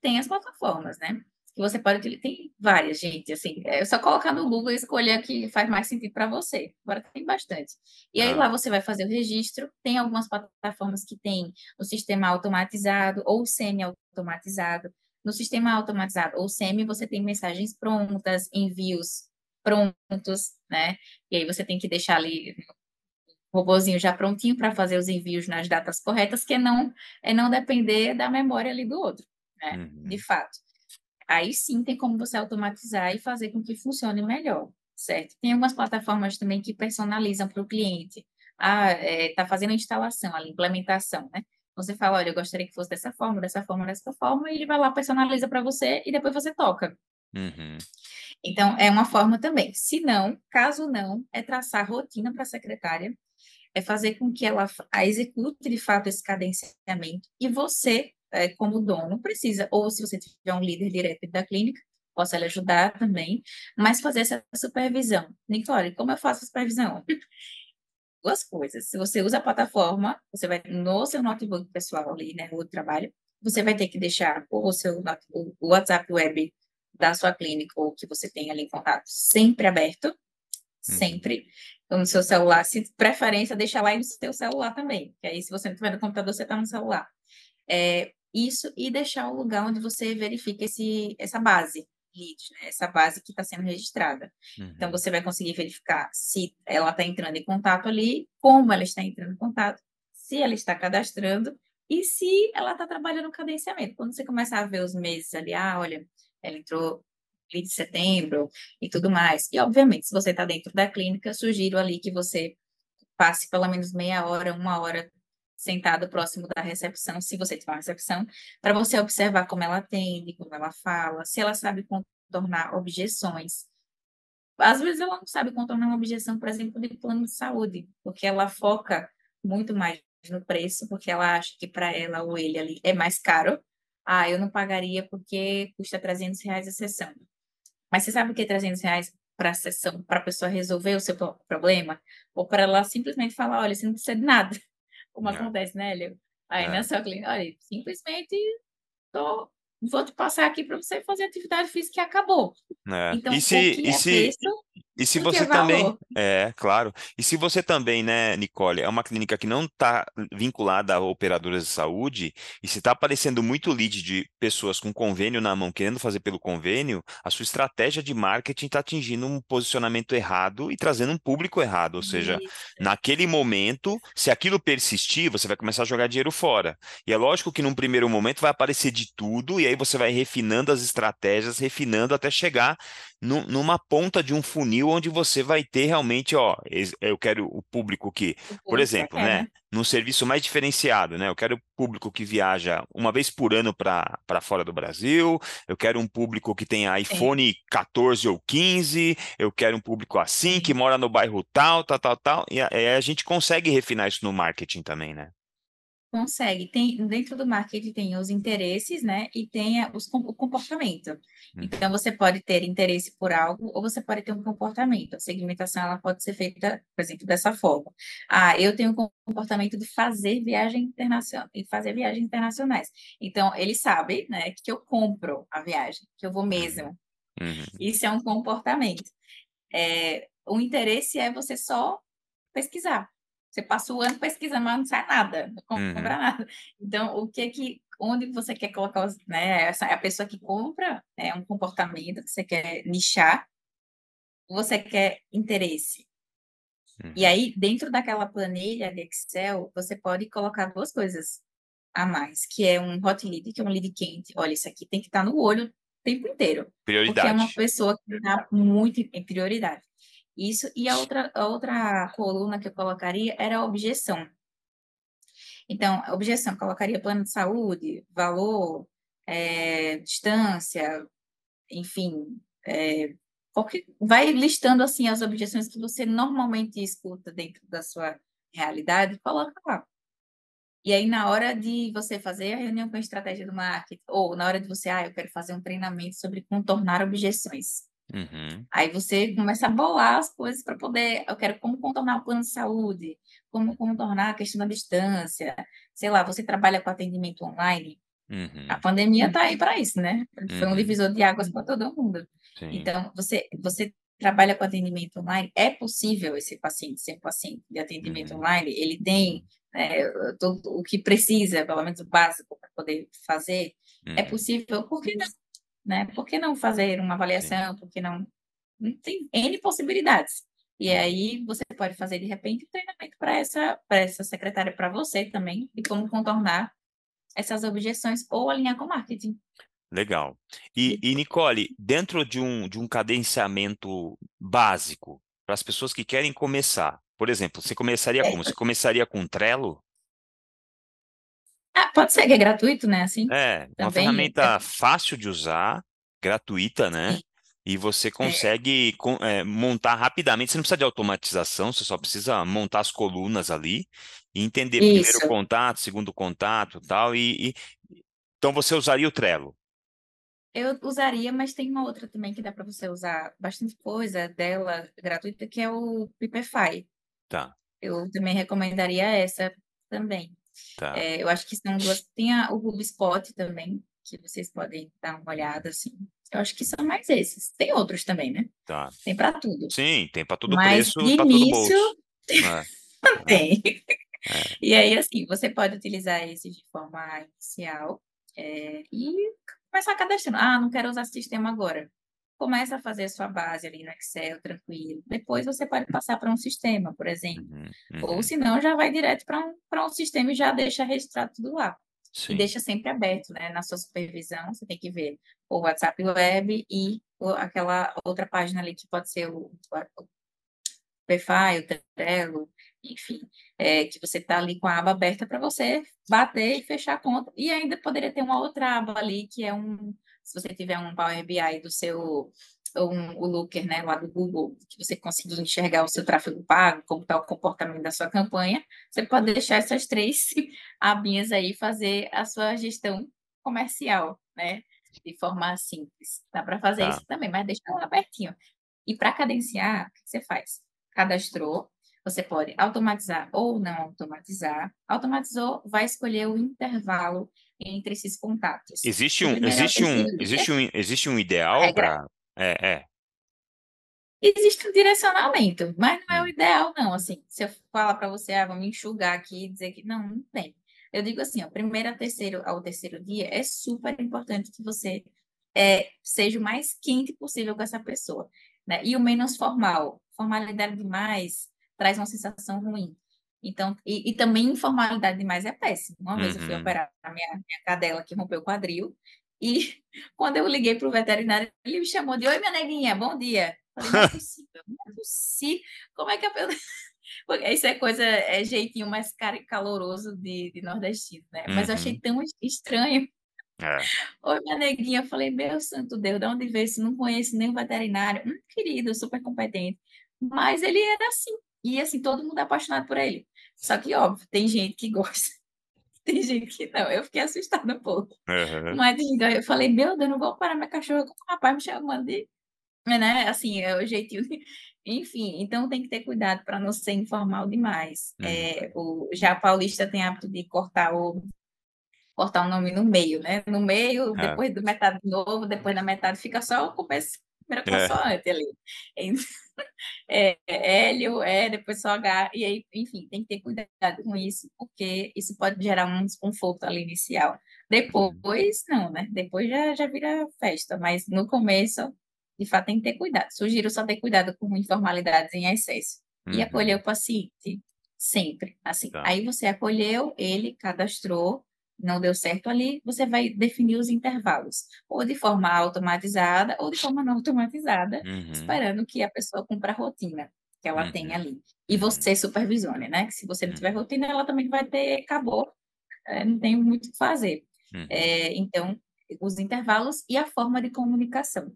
Tem as plataformas, né? Que você pode tem várias, gente, assim, é só colocar no Google e escolher a que faz mais sentido para você. Agora tem bastante. E aí ah. lá você vai fazer o registro. Tem algumas plataformas que tem o sistema automatizado ou semi-automatizado. No sistema automatizado ou semi, você tem mensagens prontas, envios prontos, né? E aí você tem que deixar ali robozinho já prontinho para fazer os envios nas datas corretas, que não é não depender da memória ali do outro, né? Uhum. De fato. Aí sim tem como você automatizar e fazer com que funcione melhor, certo? Tem algumas plataformas também que personalizam para o cliente. Ah, é, tá fazendo a instalação, a implementação, né? Você fala, olha, eu gostaria que fosse dessa forma, dessa forma, dessa forma, e ele vai lá, personaliza para você e depois você toca. Uhum. Então, é uma forma também. Se não, caso não, é traçar rotina para a secretária, é fazer com que ela execute de fato esse cadenciamento, e você, é, como dono, precisa, ou se você tiver um líder direto da clínica, possa lhe ajudar também, mas fazer essa supervisão. Nicole, como eu faço a supervisão? Duas coisas. Se você usa a plataforma, você vai no seu notebook pessoal ali, né, no trabalho, você vai ter que deixar o seu o WhatsApp web da sua clínica ou que você tem ali em contato sempre aberto, uhum. sempre. No seu celular, se preferência, deixa lá no seu celular também, que aí se você não estiver no computador, você está no celular. É, isso e deixar o lugar onde você verifica esse, essa base lead, né? essa base que está sendo registrada. Então, uhum. Então, você vai conseguir verificar se ela está entrando em contato ali, como ela está entrando em contato, se ela está cadastrando e se ela está trabalhando no cadenciamento. Quando você começar a ver os meses ali, ah, olha, ela entrou de setembro e tudo mais. E, obviamente, se você está dentro da clínica, sugiro ali que você passe pelo menos meia hora, uma hora sentado próximo da recepção, se você tiver uma recepção, para você observar como ela atende, como ela fala, se ela sabe contornar objeções. Às vezes ela não sabe contornar uma objeção, por exemplo, de plano de saúde, porque ela foca muito mais no preço, porque ela acha que para ela ou ele ali é mais caro, ah, eu não pagaria porque custa 300 reais a sessão. Mas você sabe o que é 300 reais para a sessão, para a pessoa resolver o seu problema? Ou para ela simplesmente falar, olha, você não precisa de nada, como é. acontece, né, Leo? Aí é. na sua clínica, olha, simplesmente tô, vou te passar aqui para você fazer atividade física e acabou. É. Então, e se, e é se, e se você também, é, claro. E se você também, né, Nicole, é uma clínica que não está vinculada a operadoras de saúde, e se está aparecendo muito lead de pessoas com convênio na mão querendo fazer pelo convênio, a sua estratégia de marketing está atingindo um posicionamento errado e trazendo um público errado. Ou seja, Isso. naquele momento, se aquilo persistir, você vai começar a jogar dinheiro fora. E é lógico que num primeiro momento vai aparecer de tudo, e aí você vai refinando as estratégias, refinando até chegar numa ponta de um funil onde você vai ter realmente, ó, eu quero o público que, por exemplo, né, né, num serviço mais diferenciado, né, eu quero o público que viaja uma vez por ano para fora do Brasil, eu quero um público que tenha iPhone Sim. 14 ou 15, eu quero um público assim, que mora no bairro tal, tal, tal, tal, e a, a gente consegue refinar isso no marketing também, né? Consegue. Tem, dentro do marketing tem os interesses, né? E tem os, o comportamento. Hum. Então, você pode ter interesse por algo ou você pode ter um comportamento. A segmentação, ela pode ser feita, por exemplo, dessa forma. Ah, eu tenho um comportamento de fazer viagem internacional, e fazer viagens internacionais. Então, ele sabe, né, que eu compro a viagem, que eu vou mesmo. Uhum. Isso é um comportamento. É, o interesse é você só pesquisar. Você passa o ano pesquisando, mas não sai nada, não compra uhum. nada. Então, o que que, onde você quer colocar, os, né? Essa, a pessoa que compra é um comportamento que você quer nichar, você quer interesse. Uhum. E aí, dentro daquela planilha de Excel, você pode colocar duas coisas a mais, que é um hot lead, que é um lead quente. Olha, isso aqui tem que estar no olho o tempo inteiro. Prioridade. Porque é uma pessoa que dá muito em prioridade. Isso, e a outra, a outra coluna que eu colocaria era a objeção. Então, a objeção, colocaria plano de saúde, valor, é, distância, enfim, é, qualquer, vai listando assim as objeções que você normalmente escuta dentro da sua realidade, coloca lá. E aí, na hora de você fazer a reunião com a estratégia do marketing, ou na hora de você, ah, eu quero fazer um treinamento sobre contornar objeções. Uhum. Aí você começa a bolar as coisas para poder. Eu quero como contornar o plano de saúde, como contornar a questão da distância. Sei lá, você trabalha com atendimento online. Uhum. A pandemia está aí para isso, né? Foi um uhum. divisor de águas para todo mundo. Sim. Então, você, você trabalha com atendimento online, é possível esse paciente ser um paciente de atendimento uhum. online, ele tem né, todo o que precisa, pelo menos o básico, para poder fazer, é uhum. é possível, por que não? Né? Por que não fazer uma avaliação? Por que não? Tem N possibilidades. E aí você pode fazer, de repente, um treinamento para essa, essa secretária, para você também, de como contornar essas objeções ou alinhar com marketing. Legal. E, e, Nicole, dentro de um, de um cadenciamento básico, para as pessoas que querem começar, por exemplo, você começaria é. como? Você começaria com Trello? Ah, pode ser que é gratuito, né? Assim, é, uma ferramenta é. fácil de usar, gratuita, né? E você é. consegue é. montar rapidamente. Você não precisa de automatização, você só precisa montar as colunas ali e entender Isso. primeiro contato, segundo contato tal, e, e Então você usaria o Trello? Eu usaria, mas tem uma outra também que dá para você usar bastante coisa dela gratuita, que é o Pipefy. Tá. Eu também recomendaria essa também. Tá. É, eu acho que são duas. Tem a, o HubSpot também, que vocês podem dar uma olhada, assim. Eu acho que são mais esses. Tem outros também, né? Tá. Tem para tudo. Sim, tem para todo Mas, preço, para todo bolso. É. tem. É. E aí, assim, você pode utilizar esse de forma inicial é, e começar cadastrando. Ah, não quero usar sistema agora começa a fazer a sua base ali no Excel, tranquilo. Depois você pode passar para um sistema, por exemplo. Uhum, uhum. Ou se não, já vai direto para um, um sistema e já deixa registrado tudo lá. Sim. E deixa sempre aberto, né? Na sua supervisão, você tem que ver o WhatsApp Web e aquela outra página ali que pode ser o, o Pefai, o Trello, enfim, é, que você está ali com a aba aberta para você bater e fechar a conta. E ainda poderia ter uma outra aba ali que é um se você tiver um Power BI do seu um, o Looker, né, lá do Google, que você conseguir enxergar o seu tráfego pago, como está o comportamento da sua campanha, você pode deixar essas três abinhas aí fazer a sua gestão comercial, né, de forma simples. Dá para fazer tá. isso também, mas deixa lá abertinho. E para cadenciar, o que você faz? Cadastrou, você pode automatizar ou não automatizar. Automatizou, vai escolher o intervalo entre esses contatos. Existe um, existe um, existe um, existe um ideal para. É, é. Existe um direcionamento, mas não é o hum. ideal, não. Assim, se eu falar para você, ah, vamos enxugar aqui e dizer que não, não tem. Eu digo assim, ó, primeiro ao terceiro, ao terceiro dia, é super importante que você é, seja o mais quente possível com essa pessoa, né? E o menos formal. Formalidade demais traz uma sensação ruim. Então, e, e, também informalidade demais é péssimo. Uma uhum. vez eu fui uhum. operar a minha, minha cadela que rompeu o quadril, e quando eu liguei para o veterinário, ele me chamou de Oi, minha neguinha, bom dia. Eu falei, não é possível, não é possível. Como é que a pessoa. Porque isso é coisa, é jeitinho mais caloroso de, de nordestino, né? Mas eu achei uhum. tão estranho. É. Oi, minha neguinha. Eu falei, meu santo Deus, de onde veio isso? Não conheço nem o veterinário. Hum, querido, super competente. Mas ele era assim. E assim, todo mundo é apaixonado por ele. Só que, óbvio, tem gente que gosta Tem gente que não, eu fiquei assustada um pouco. Uhum. Mas eu falei, meu Deus, não vou parar minha cachorra com o rapaz me chamando de. Né? Assim, é o jeitinho. Enfim, então tem que ter cuidado para não ser informal demais. Uhum. É, o, já a paulista tem hábito de cortar o cortar o nome no meio, né? No meio, é. depois do metade de novo, depois da metade fica só o começo, primeira consoante é. ali. É, é, Hélio, é, depois só H, e aí, enfim, tem que ter cuidado com isso, porque isso pode gerar um desconforto ali inicial. Depois, não, né? Depois já, já vira festa, mas no começo, de fato, tem que ter cuidado. Sugiro só ter cuidado com informalidades em excesso. Uhum. E acolher o paciente, sempre. Assim, tá. aí você acolheu, ele cadastrou, não deu certo ali, você vai definir os intervalos, ou de forma automatizada, ou de forma não automatizada, uhum. esperando que a pessoa cumpra a rotina que ela uhum. tem ali. E você supervisione, né? Que se você não tiver uhum. rotina, ela também vai ter, acabou, é, não tem muito o que fazer. Uhum. É, então, os intervalos e a forma de comunicação.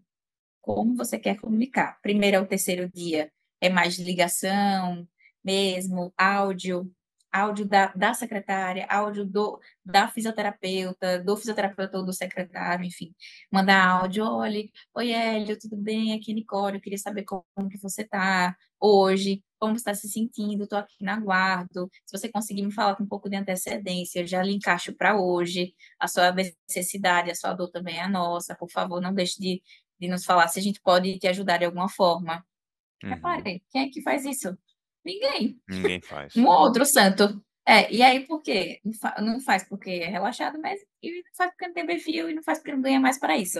Como você quer comunicar? Primeiro ao terceiro dia é mais ligação mesmo, áudio, áudio da, da secretária, áudio do, da fisioterapeuta, do fisioterapeuta ou do secretário, enfim, mandar áudio, olha, oi Hélio, tudo bem? Aqui é Nicole, eu queria saber como, como que você está hoje, como está se sentindo, estou aqui na guardo, se você conseguir me falar com um pouco de antecedência, eu já lhe encaixo para hoje, a sua necessidade, a sua dor também é a nossa, por favor, não deixe de, de nos falar se a gente pode te ajudar de alguma forma. Uhum. Repare, quem é que faz isso? Ninguém. Ninguém faz. Um outro santo. É, e aí por quê? Não faz porque é relaxado, mas e não faz porque não tem perfil e não faz porque não ganha mais para isso.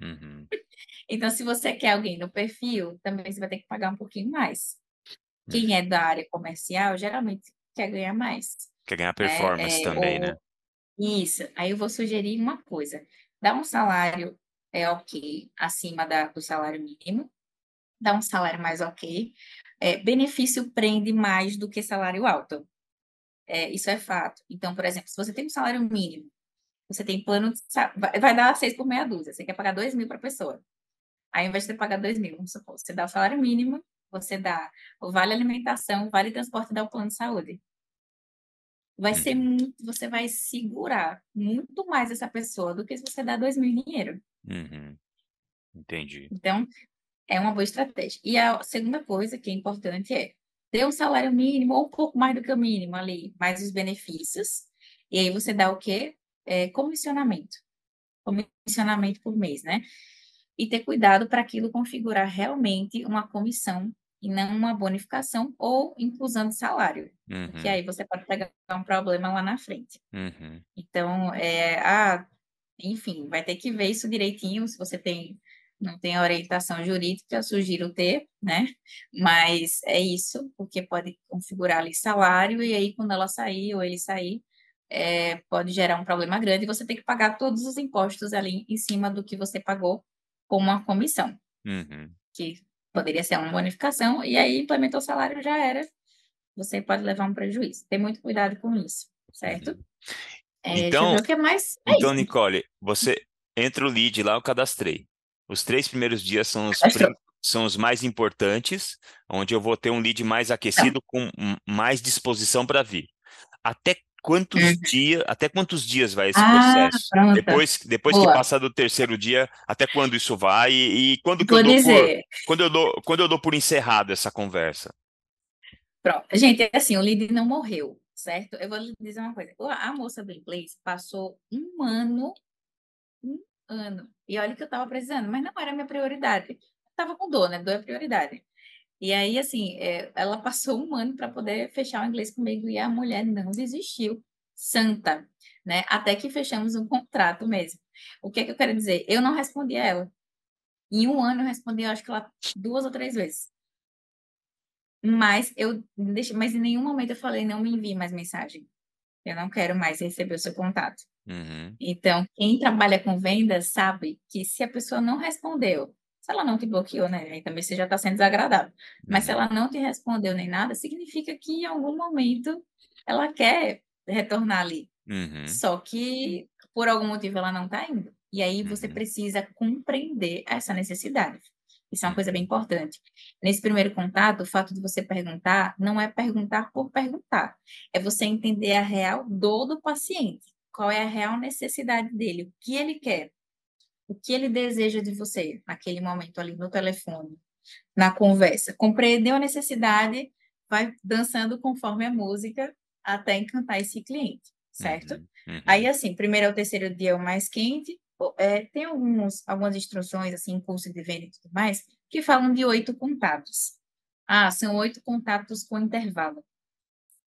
Uhum. Então, se você quer alguém no perfil, também você vai ter que pagar um pouquinho mais. Quem é da área comercial geralmente quer ganhar mais. Quer ganhar performance é, é, também, ou... né? Isso. Aí eu vou sugerir uma coisa: dá um salário é ok acima da, do salário mínimo, dá um salário mais ok, é, benefício prende mais do que salário alto. É, isso é fato. Então, por exemplo, se você tem um salário mínimo, você tem plano de, vai, vai dar seis por meia dúzia, você quer pagar dois mil para a pessoa. Aí, ao invés de pagar dois mil, vamos supor, você dá o salário mínimo, você dá o vale alimentação, o vale transporte e dá o plano de saúde. Vai ser uhum. muito, você vai segurar muito mais essa pessoa do que se você dá dois mil em dinheiro. Uhum. Entendi. Então, é uma boa estratégia. E a segunda coisa que é importante é ter um salário mínimo ou um pouco mais do que o mínimo ali, mais os benefícios. E aí você dá o quê? É, comissionamento. Comissionamento por mês, né? E ter cuidado para aquilo configurar realmente uma comissão e não uma bonificação ou inclusão de salário. Uhum. Que aí você pode pegar um problema lá na frente. Uhum. Então, é, ah, enfim, vai ter que ver isso direitinho, se você tem não tem orientação jurídica, eu sugiro ter, né? Mas é isso, porque pode configurar ali salário, e aí quando ela sair ou ele sair, é, pode gerar um problema grande e você tem que pagar todos os impostos ali em cima do que você pagou com uma comissão, uhum. que poderia ser uma bonificação, e aí implementou o salário, já era. Você pode levar um prejuízo. Tem muito cuidado com isso, certo? Uhum. É, então, que é mais... É então Nicole, você entra o lead lá, eu cadastrei. Os três primeiros dias são os, são os mais importantes, onde eu vou ter um lead mais aquecido, com mais disposição para vir. Até quantos uhum. dias, até quantos dias vai esse ah, processo? Pronto. Depois, depois que passar do terceiro dia, até quando isso vai? E, e quando que eu dou por, quando eu dou, quando eu dou por encerrado essa conversa? Pronto. Gente, é assim, o lead não morreu, certo? Eu vou lhe dizer uma coisa. A moça do inglês passou um ano, um ano. E olha que eu estava precisando, mas não era minha prioridade. Estava com dor, né? Dor é prioridade. E aí, assim, é, ela passou um ano para poder fechar o inglês comigo e a mulher não desistiu. Santa, né? Até que fechamos um contrato mesmo. O que é que eu quero dizer? Eu não respondi a ela. Em um ano eu respondi, eu acho que ela duas ou três vezes. Mas eu mas em nenhum momento eu falei, não me envie mais mensagem. Eu não quero mais receber o seu contato. Uhum. Então, quem trabalha com vendas sabe que se a pessoa não respondeu, se ela não te bloqueou, né? Aí também você já está sendo desagradável. Mas se uhum. ela não te respondeu nem nada, significa que em algum momento ela quer retornar ali. Uhum. Só que por algum motivo ela não está indo. E aí você uhum. precisa compreender essa necessidade. Isso é uma coisa bem importante. Nesse primeiro contato, o fato de você perguntar não é perguntar por perguntar, é você entender a real dor do paciente, qual é a real necessidade dele, o que ele quer, o que ele deseja de você naquele momento ali no telefone, na conversa. Compreendeu a necessidade, vai dançando conforme a música até encantar esse cliente, certo? Uhum, uhum. Aí, assim, primeiro ao terceiro dia é o mais quente, é, tem alguns, algumas instruções, assim, curso de venda e tudo mais, que falam de oito contatos. Ah, são oito contatos com intervalo.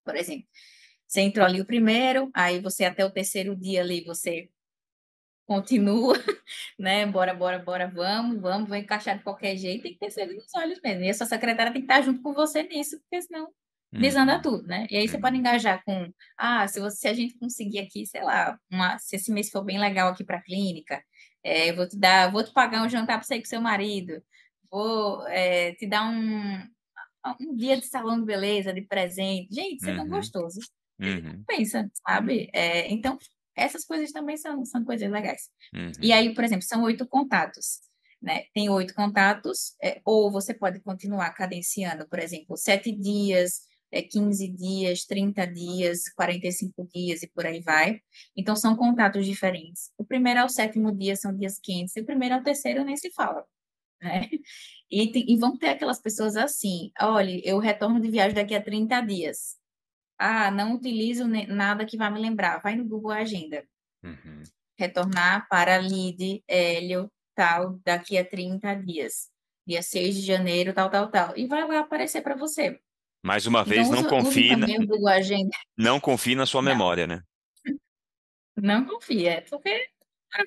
Por exemplo, você entrou ali o primeiro, aí você até o terceiro dia ali, você continua, né? Bora, bora, bora, vamos, vamos, vou encaixar de qualquer jeito, tem que ter sangue nos olhos mesmo. E a sua secretária tem que estar junto com você nisso, porque senão desanda uhum. tudo, né? E aí você pode uhum. engajar com, ah, se, você, se a gente conseguir aqui, sei lá, uma, se esse mês for bem legal aqui para a clínica, é, eu vou te dar, vou te pagar um jantar para você com seu marido, vou é, te dar um, um dia de salão de beleza, de presente. Gente, isso é tão uhum. gostoso. Uhum. Pensa, sabe? É, então, essas coisas também são, são coisas legais. Uhum. E aí, por exemplo, são oito contatos. Né? Tem oito contatos, é, ou você pode continuar cadenciando, por exemplo, sete dias, é, 15 dias, 30 dias, 45 dias e por aí vai. Então, são contatos diferentes. O primeiro ao sétimo dia são dias quentes, e o primeiro ao terceiro nem se fala. Né? E, tem, e vão ter aquelas pessoas assim: olha, eu retorno de viagem daqui a 30 dias. Ah, não utilizo nada que vá me lembrar. Vai no Google Agenda. Uhum. Retornar para lead, Hélio, tal, daqui a 30 dias. Dia 6 de janeiro, tal, tal, tal. E vai lá aparecer para você. Mais uma vez, então, não confie na... não confie na sua não. memória, né? Não confia, porque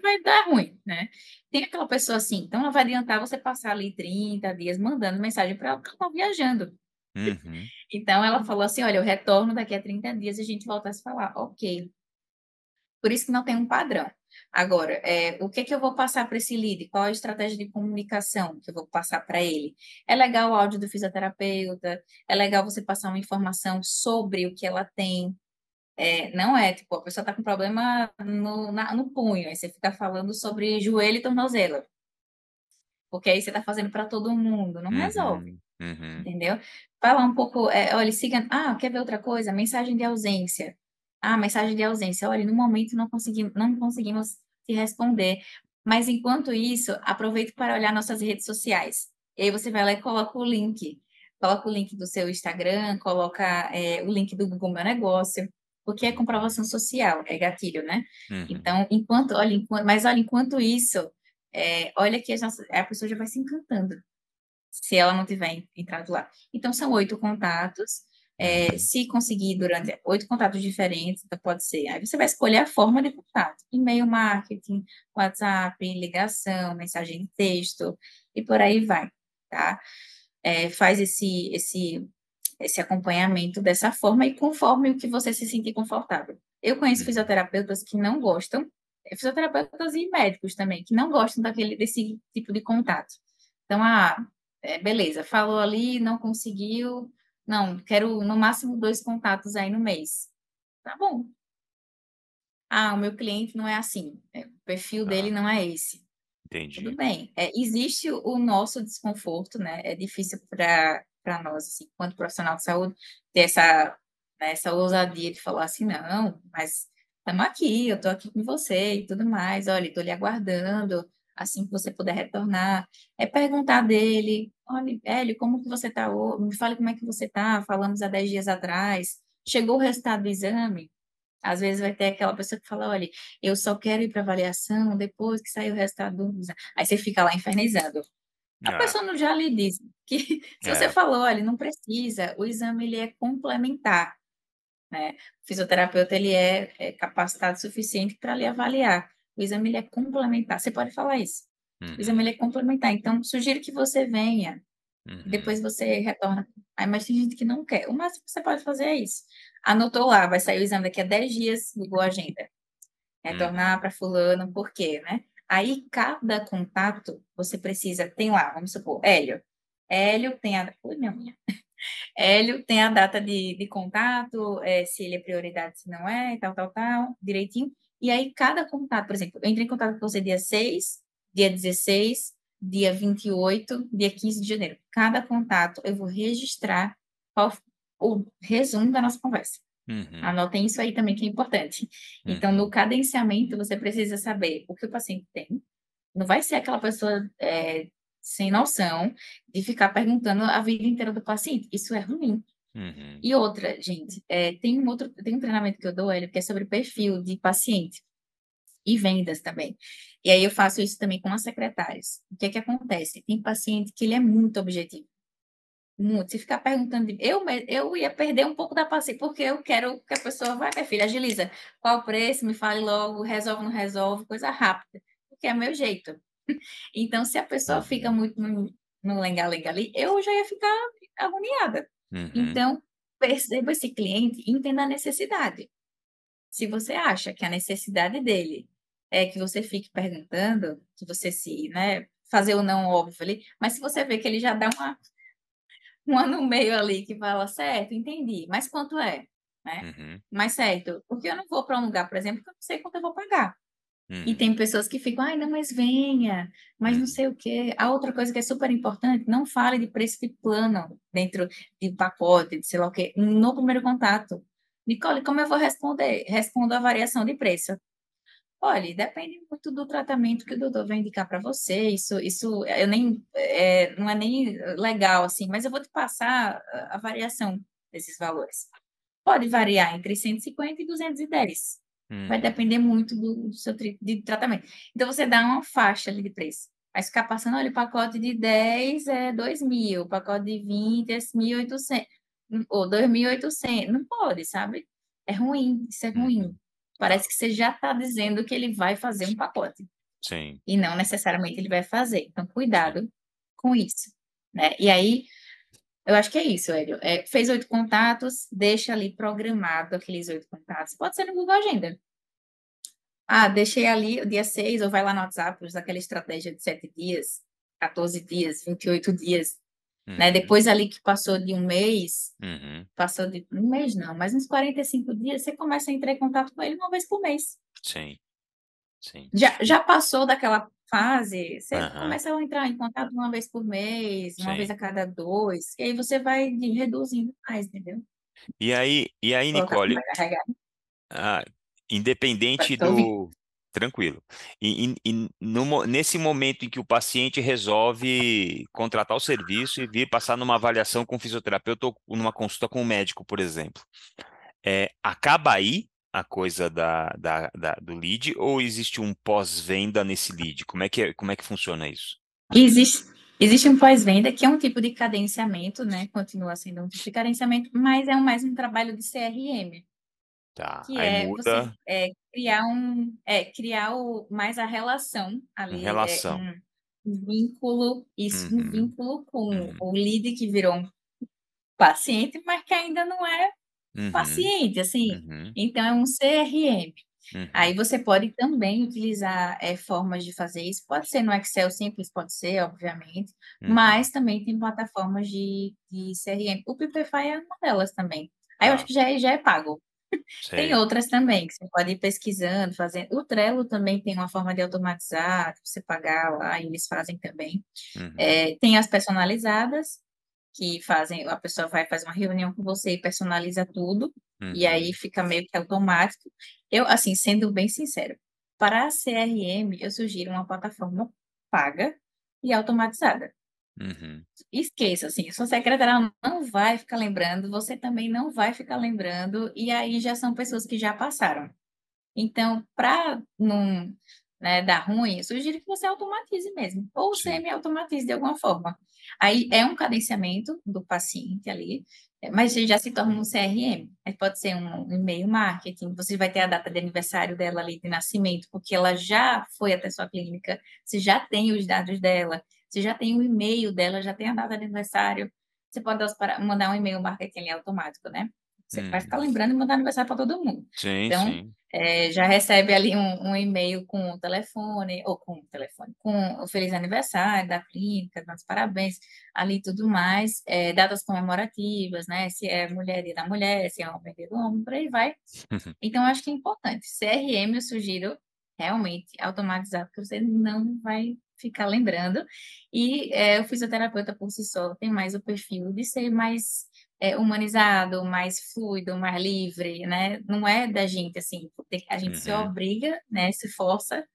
vai dar ruim, né? Tem aquela pessoa assim, então não vai adiantar você passar ali 30 dias mandando mensagem para ela que está viajando. Uhum. Então ela falou assim: olha, eu retorno daqui a 30 dias e a gente volta a se falar. Ok. Por isso que não tem um padrão. Agora, é, o que, que eu vou passar para esse lead? Qual a estratégia de comunicação que eu vou passar para ele? É legal o áudio do fisioterapeuta, é legal você passar uma informação sobre o que ela tem. É, não é, tipo, a pessoa está com problema no, na, no punho, aí você fica falando sobre joelho e tornozelo. Porque aí você está fazendo para todo mundo, não uhum, resolve. Uhum. Entendeu? Fala um pouco, é, olha, siga. Ah, quer ver outra coisa? Mensagem de ausência. Ah, mensagem de ausência. Olha, no momento não conseguimos, não conseguimos te responder. Mas enquanto isso, aproveite para olhar nossas redes sociais. E aí você vai lá e coloca o link. Coloca o link do seu Instagram, coloca é, o link do Google Meu Negócio, porque é comprovação social, é gatilho, né? Uhum. Então, enquanto, olha, enquanto, mas olha, enquanto isso, é, olha que a, nossa, a pessoa já vai se encantando se ela não tiver entrado lá. Então, são oito contatos. É, se conseguir durante oito contatos diferentes, então pode ser. Aí você vai escolher a forma de contato: e-mail marketing, WhatsApp, ligação, mensagem de texto e por aí vai, tá? É, faz esse, esse, esse acompanhamento dessa forma e conforme o que você se sentir confortável. Eu conheço fisioterapeutas que não gostam, é, fisioterapeutas e médicos também, que não gostam daquele, desse tipo de contato. Então, ah, é, beleza, falou ali, não conseguiu, não, quero no máximo dois contatos aí no mês. Tá bom. Ah, o meu cliente não é assim, é, o perfil dele ah, não é esse. Entendi. Tudo bem. É, existe o nosso desconforto, né? É difícil para nós, assim, enquanto profissional de saúde, ter essa, né, essa ousadia de falar assim, não, mas estamos aqui, eu estou aqui com você e tudo mais, olha, estou lhe aguardando, assim que você puder retornar, é perguntar dele, olha, Hélio, como que você está Me fale como é que você está, falamos há 10 dias atrás, chegou o resultado do exame? Às vezes vai ter aquela pessoa que fala, olha, eu só quero ir para avaliação depois que sair o resultado do exame. Aí você fica lá infernizando. A é. pessoa não já lhe diz que se é. você falou, olha, não precisa, o exame ele é complementar, né? O fisioterapeuta ele é, é capacitado o suficiente para lhe avaliar. O exame ele é complementar. Você pode falar isso. Uhum. O exame ele é complementar. Então, sugiro que você venha. Uhum. Depois você retorna. Aí, mas tem gente que não quer. O máximo que você pode fazer é isso. Anotou lá, vai sair o exame daqui a 10 dias, ligou a agenda. Retornar uhum. para fulano, por quê, né? Aí, cada contato, você precisa, tem lá, vamos supor, Hélio. Hélio tem a... Ui, minha unha. Hélio tem a data de, de contato, é, se ele é prioridade, se não é, tal, tal, tal, direitinho. E aí, cada contato, por exemplo, eu entrei em contato com você dia 6, dia 16, dia 28, dia 15 de janeiro. Cada contato eu vou registrar qual, o resumo da nossa conversa. Uhum. Anotem isso aí também que é importante. Uhum. Então, no uhum. cadenciamento, você precisa saber o que o paciente tem. Não vai ser aquela pessoa é, sem noção de ficar perguntando a vida inteira do paciente. Isso é ruim. Uhum. E outra, gente, é, tem um outro, tem um treinamento que eu dou, ele, que é sobre perfil de paciente e vendas também. E aí eu faço isso também com as secretárias. O que é que acontece? Tem paciente que ele é muito objetivo. Muito. Se ficar perguntando, eu, eu ia perder um pouco da paciência, porque eu quero que a pessoa vá, minha filha, agiliza. Qual o preço? Me fale logo, resolve, não resolve, coisa rápida, porque é meu jeito. Então, se a pessoa fica uhum. muito no lenga-lenga ali, eu já ia ficar agoniada. Uhum. Então, perceba esse cliente e entenda a necessidade. Se você acha que a necessidade dele é que você fique perguntando, que você se, né, fazer o não óbvio ali, mas se você vê que ele já dá uma um ano e meio ali que fala, certo, entendi, mas quanto é? Né? Uhum. Mas certo, porque eu não vou para um lugar, por exemplo, que eu não sei quanto eu vou pagar. Uhum. E tem pessoas que ficam, ai, não, mas venha, mas não uhum. sei o quê. A outra coisa que é super importante, não fale de preço de plano dentro de pacote, de sei lá o quê, no primeiro contato. Nicole, como eu vou responder? Respondo a variação de preço. Olha, depende muito do tratamento que o doutor vai indicar para você. Isso, isso eu nem, é, não é nem legal, assim, mas eu vou te passar a, a variação desses valores. Pode variar entre 150 e 210. Hum. Vai depender muito do, do seu de tratamento. Então, você dá uma faixa ali de preço. Aí ficar passando, olha, o pacote de 10 é 2 mil, o pacote de 20 é 1.800, ou 2.800. Não pode, sabe? É ruim, isso é ruim. Uhum. Parece que você já está dizendo que ele vai fazer um pacote. Sim. E não necessariamente ele vai fazer. Então, cuidado com isso. Né? E aí, eu acho que é isso, Hélio. É, fez oito contatos, deixa ali programado aqueles oito contatos. Pode ser no Google Agenda. Ah, deixei ali o dia 6, ou vai lá no WhatsApp, usa aquela estratégia de sete dias, 14 dias, 28 dias. Né? Uhum. Né? Depois ali que passou de um mês, uhum. passou de um mês não, mas uns 45 dias, você começa a entrar em contato com ele uma vez por mês. Sim. Sim. Já, já passou daquela fase, você uhum. começa a entrar em contato uma vez por mês, uma Sim. vez a cada dois, e aí você vai reduzindo mais, entendeu? E aí, e aí Nicole, ah, independente do, Tranquilo. E, e, e no, nesse momento em que o paciente resolve contratar o serviço e vir passar numa avaliação com o fisioterapeuta ou numa consulta com o médico, por exemplo, é, acaba aí a coisa da, da, da, do lead ou existe um pós-venda nesse lead? Como é que, é, como é que funciona isso? Existe, existe um pós-venda que é um tipo de cadenciamento, né? Continua sendo um tipo de cadenciamento, mas é um, mais um trabalho de CRM. Tá, que aí é muda. você é, criar um é, criar o, mais a relação ali, é, relação. É, um vínculo, isso, uhum. um vínculo com uhum. o lead que virou um paciente, mas que ainda não é uhum. paciente, assim. Uhum. Então é um CRM. Aí uhum. você pode também utilizar é, formas de fazer isso. Pode ser no Excel simples, pode ser, obviamente, uhum. mas também tem plataformas de, de CRM. O Pipify é uma delas também. Aí eu acho que já é, já é pago. Tem outras também, que você pode ir pesquisando, fazendo. O Trello também tem uma forma de automatizar, você pagar lá, e eles fazem também. Uhum. É, tem as personalizadas, que fazem, a pessoa vai fazer uma reunião com você e personaliza tudo, uhum. e aí fica meio que automático. Eu, assim, sendo bem sincero, para a CRM, eu sugiro uma plataforma paga e automatizada. Uhum. Esqueça, assim, sua secretária não vai ficar lembrando, você também não vai ficar lembrando, e aí já são pessoas que já passaram. Então, para não né, dar ruim, eu sugiro que você automatize mesmo, ou semi-automatize de alguma forma. Aí é um cadenciamento do paciente ali, mas já se torna um CRM. Aí pode ser um e-mail marketing, você vai ter a data de aniversário dela ali de nascimento, porque ela já foi até sua clínica, você já tem os dados dela, você já tem o e-mail dela, já tem a data de aniversário. Você pode mandar um e-mail marketing automático, né? Você hum. vai ficar lembrando e mandar aniversário para todo mundo. Sim, então, sim. É, já recebe ali um, um, e-mail com o telefone, ou com o telefone, com o feliz aniversário da clínica, dando parabéns, ali tudo mais, é, datas comemorativas, né? Se é mulher dia da mulher, se é homem dia do homem, por aí vai. Então, acho que é importante. CRM eu sugiro realmente automatizar, porque você não vai ficar lembrando. E é, o fisioterapeuta por si só tem mais o perfil de ser mais é, humanizado, mais fluido, mais livre, né? Não é da gente assim, a gente uhum. se obriga, né? Se força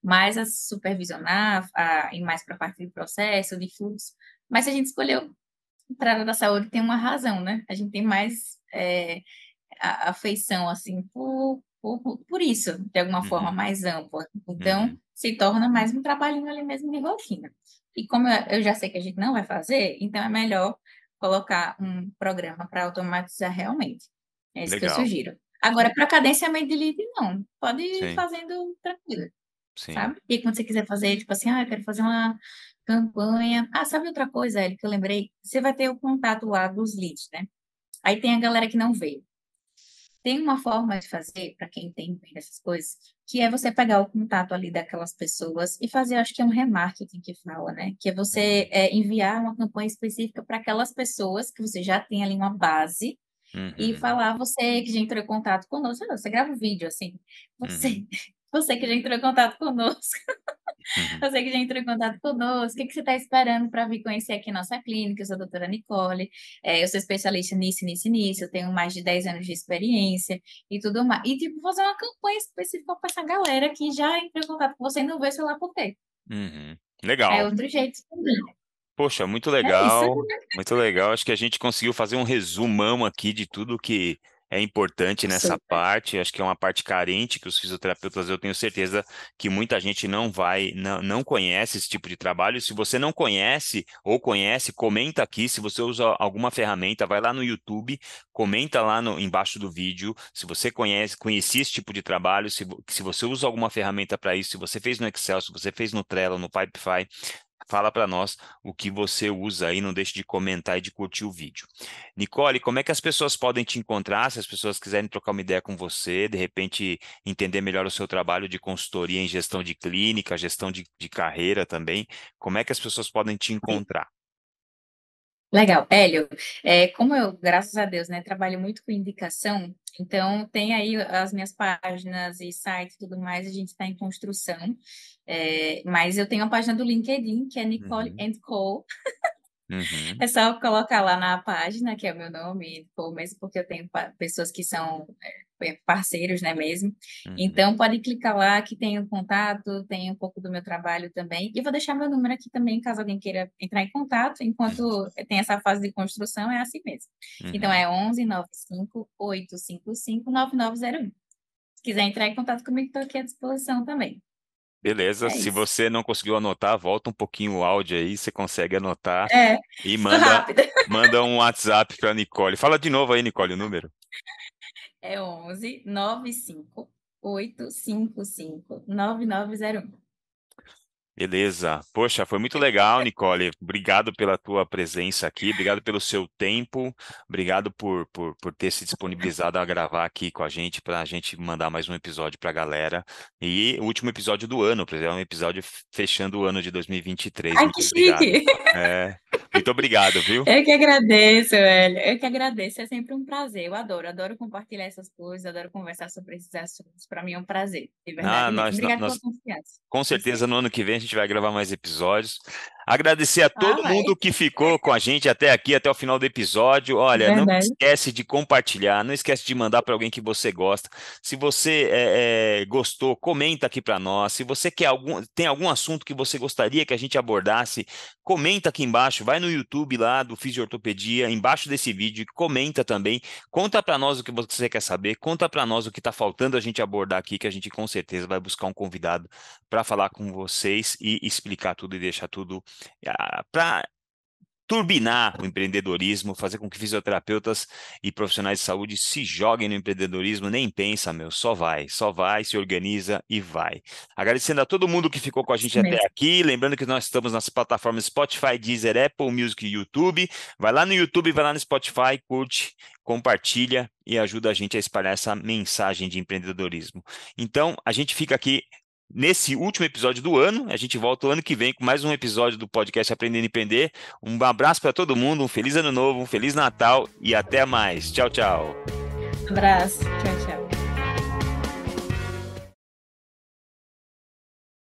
mais a supervisionar, a ir mais para a parte do processo, de fluxo. Mas se a gente escolheu para a área da saúde, tem uma razão, né? A gente tem mais é, afeição, assim, por, por, por isso, de alguma uhum. forma mais ampla. Então, uhum. se torna mais um trabalhinho ali mesmo de rotina. E como eu já sei que a gente não vai fazer, então é melhor colocar um programa para automatizar realmente. É isso Legal. que eu sugiro. Agora, para cadenciamento de lead, não. Pode ir Sim. fazendo tranquilo. Sim. Sabe? E quando você quiser fazer, tipo assim, ah, eu quero fazer uma campanha. Ah, sabe outra coisa, Eli, que eu lembrei? Você vai ter o contato lá dos leads, né? Aí tem a galera que não veio. Tem uma forma de fazer, para quem tem essas coisas, que é você pegar o contato ali daquelas pessoas e fazer, acho que é um remarketing que fala, né? Que é você é, enviar uma campanha específica para aquelas pessoas que você já tem ali uma base uhum. e falar, você que já entrou em contato conosco, você grava um vídeo assim, você, uhum. Você que já entrou em contato conosco. Uhum. Você que já entrou em contato conosco, o que, que você está esperando para vir conhecer aqui nossa clínica? Eu sou a doutora Nicole, é, eu sou especialista nisso, nisso, nisso, eu tenho mais de 10 anos de experiência e tudo mais. E, tipo, fazer uma campanha específica para essa galera que já entrou em contato com você e não vê, sei lá por quê. Uhum. Legal. É outro jeito também. Poxa, muito é legal, é muito legal. Acho que a gente conseguiu fazer um resumão aqui de tudo que é importante nessa Super. parte, acho que é uma parte carente que os fisioterapeutas, eu tenho certeza que muita gente não vai, não, não conhece esse tipo de trabalho. Se você não conhece ou conhece, comenta aqui. Se você usa alguma ferramenta, vai lá no YouTube, comenta lá no, embaixo do vídeo. Se você conhece, conhecia esse tipo de trabalho, se, se você usa alguma ferramenta para isso, se você fez no Excel, se você fez no Trello, no Pipefy, Fala para nós o que você usa aí, não deixe de comentar e de curtir o vídeo. Nicole, como é que as pessoas podem te encontrar, se as pessoas quiserem trocar uma ideia com você, de repente entender melhor o seu trabalho de consultoria em gestão de clínica, gestão de, de carreira também, como é que as pessoas podem te encontrar? Legal. Hélio, é, como eu, graças a Deus, né, trabalho muito com indicação, então tem aí as minhas páginas e site e tudo mais, a gente está em construção, é, mas eu tenho a página do LinkedIn, que é Nicole uhum. Co. Uhum. É só colocar lá na página, que é o meu nome, mesmo porque eu tenho pessoas que são é, parceiros, né, mesmo. Uhum. Então, pode clicar lá que tem o contato, tem um pouco do meu trabalho também. E vou deixar meu número aqui também, caso alguém queira entrar em contato, enquanto uhum. tem essa fase de construção, é assim mesmo. Então, uhum. é 11 95 855 9901. Se quiser entrar em contato comigo, estou aqui à disposição também. Beleza, É se isso. você não conseguiu anotar, volta um pouquinho o áudio aí, você consegue anotar É, e manda, manda um WhatsApp para Nicole. Fala de novo aí, Nicole, o número. É 11 95 855 9901. Beleza. Poxa, foi muito legal, Nicole. Obrigado pela tua presença aqui, obrigado pelo seu tempo, obrigado por, por, por ter se disponibilizado a gravar aqui com a gente, para a gente mandar mais um episódio para a galera. E o último episódio do ano, é um episódio fechando o ano de 2023. Ai, Muito que obrigado. chique! É, muito obrigado, viu? Eu que agradeço, velho. Eu que agradeço. É sempre um prazer. Eu adoro, adoro compartilhar essas coisas, adoro conversar sobre esses assuntos. Para mim é um prazer, de Ah, verdade mesmo. nós, Obrigada nós, pela confiança. com certeza no ano que vem a gente vai gravar mais episódios. Agradecer a Ah, todo vai. mundo que ficou com a gente até aqui, até o final do episódio. Olha, não Verdade. esquece de compartilhar, não esquece de mandar para alguém que você gosta. Se você é, é, gostou, comenta aqui para nós. Se você quer algum, tem algum assunto que você gostaria que a gente abordasse, comenta aqui embaixo. Vai no YouTube lá do Fisiortopedia, embaixo desse vídeo, comenta também. Conta para nós o que você quer saber, conta para nós o que está faltando a gente abordar aqui, que a gente com certeza vai buscar um convidado para falar com vocês e explicar tudo e deixar tudo para turbinar o empreendedorismo, fazer com que fisioterapeutas e profissionais de saúde se joguem no empreendedorismo, nem pensa, meu, só vai, só vai, se organiza e vai. Agradecendo a todo mundo que ficou com a gente Isso até aqui, lembrando que nós estamos nas plataformas Spotify, Deezer, Apple Music e YouTube. Vai lá no YouTube, vai lá no Spotify, curte, compartilha e ajuda a gente a espalhar essa mensagem de empreendedorismo. Então, a gente fica aqui nesse último episódio do ano. A gente volta o ano que vem com mais um episódio do podcast Aprendendo a Empreender. Um abraço para todo mundo, um feliz ano novo, um feliz Natal e até mais. Tchau, tchau. Abraço. Tchau, tchau.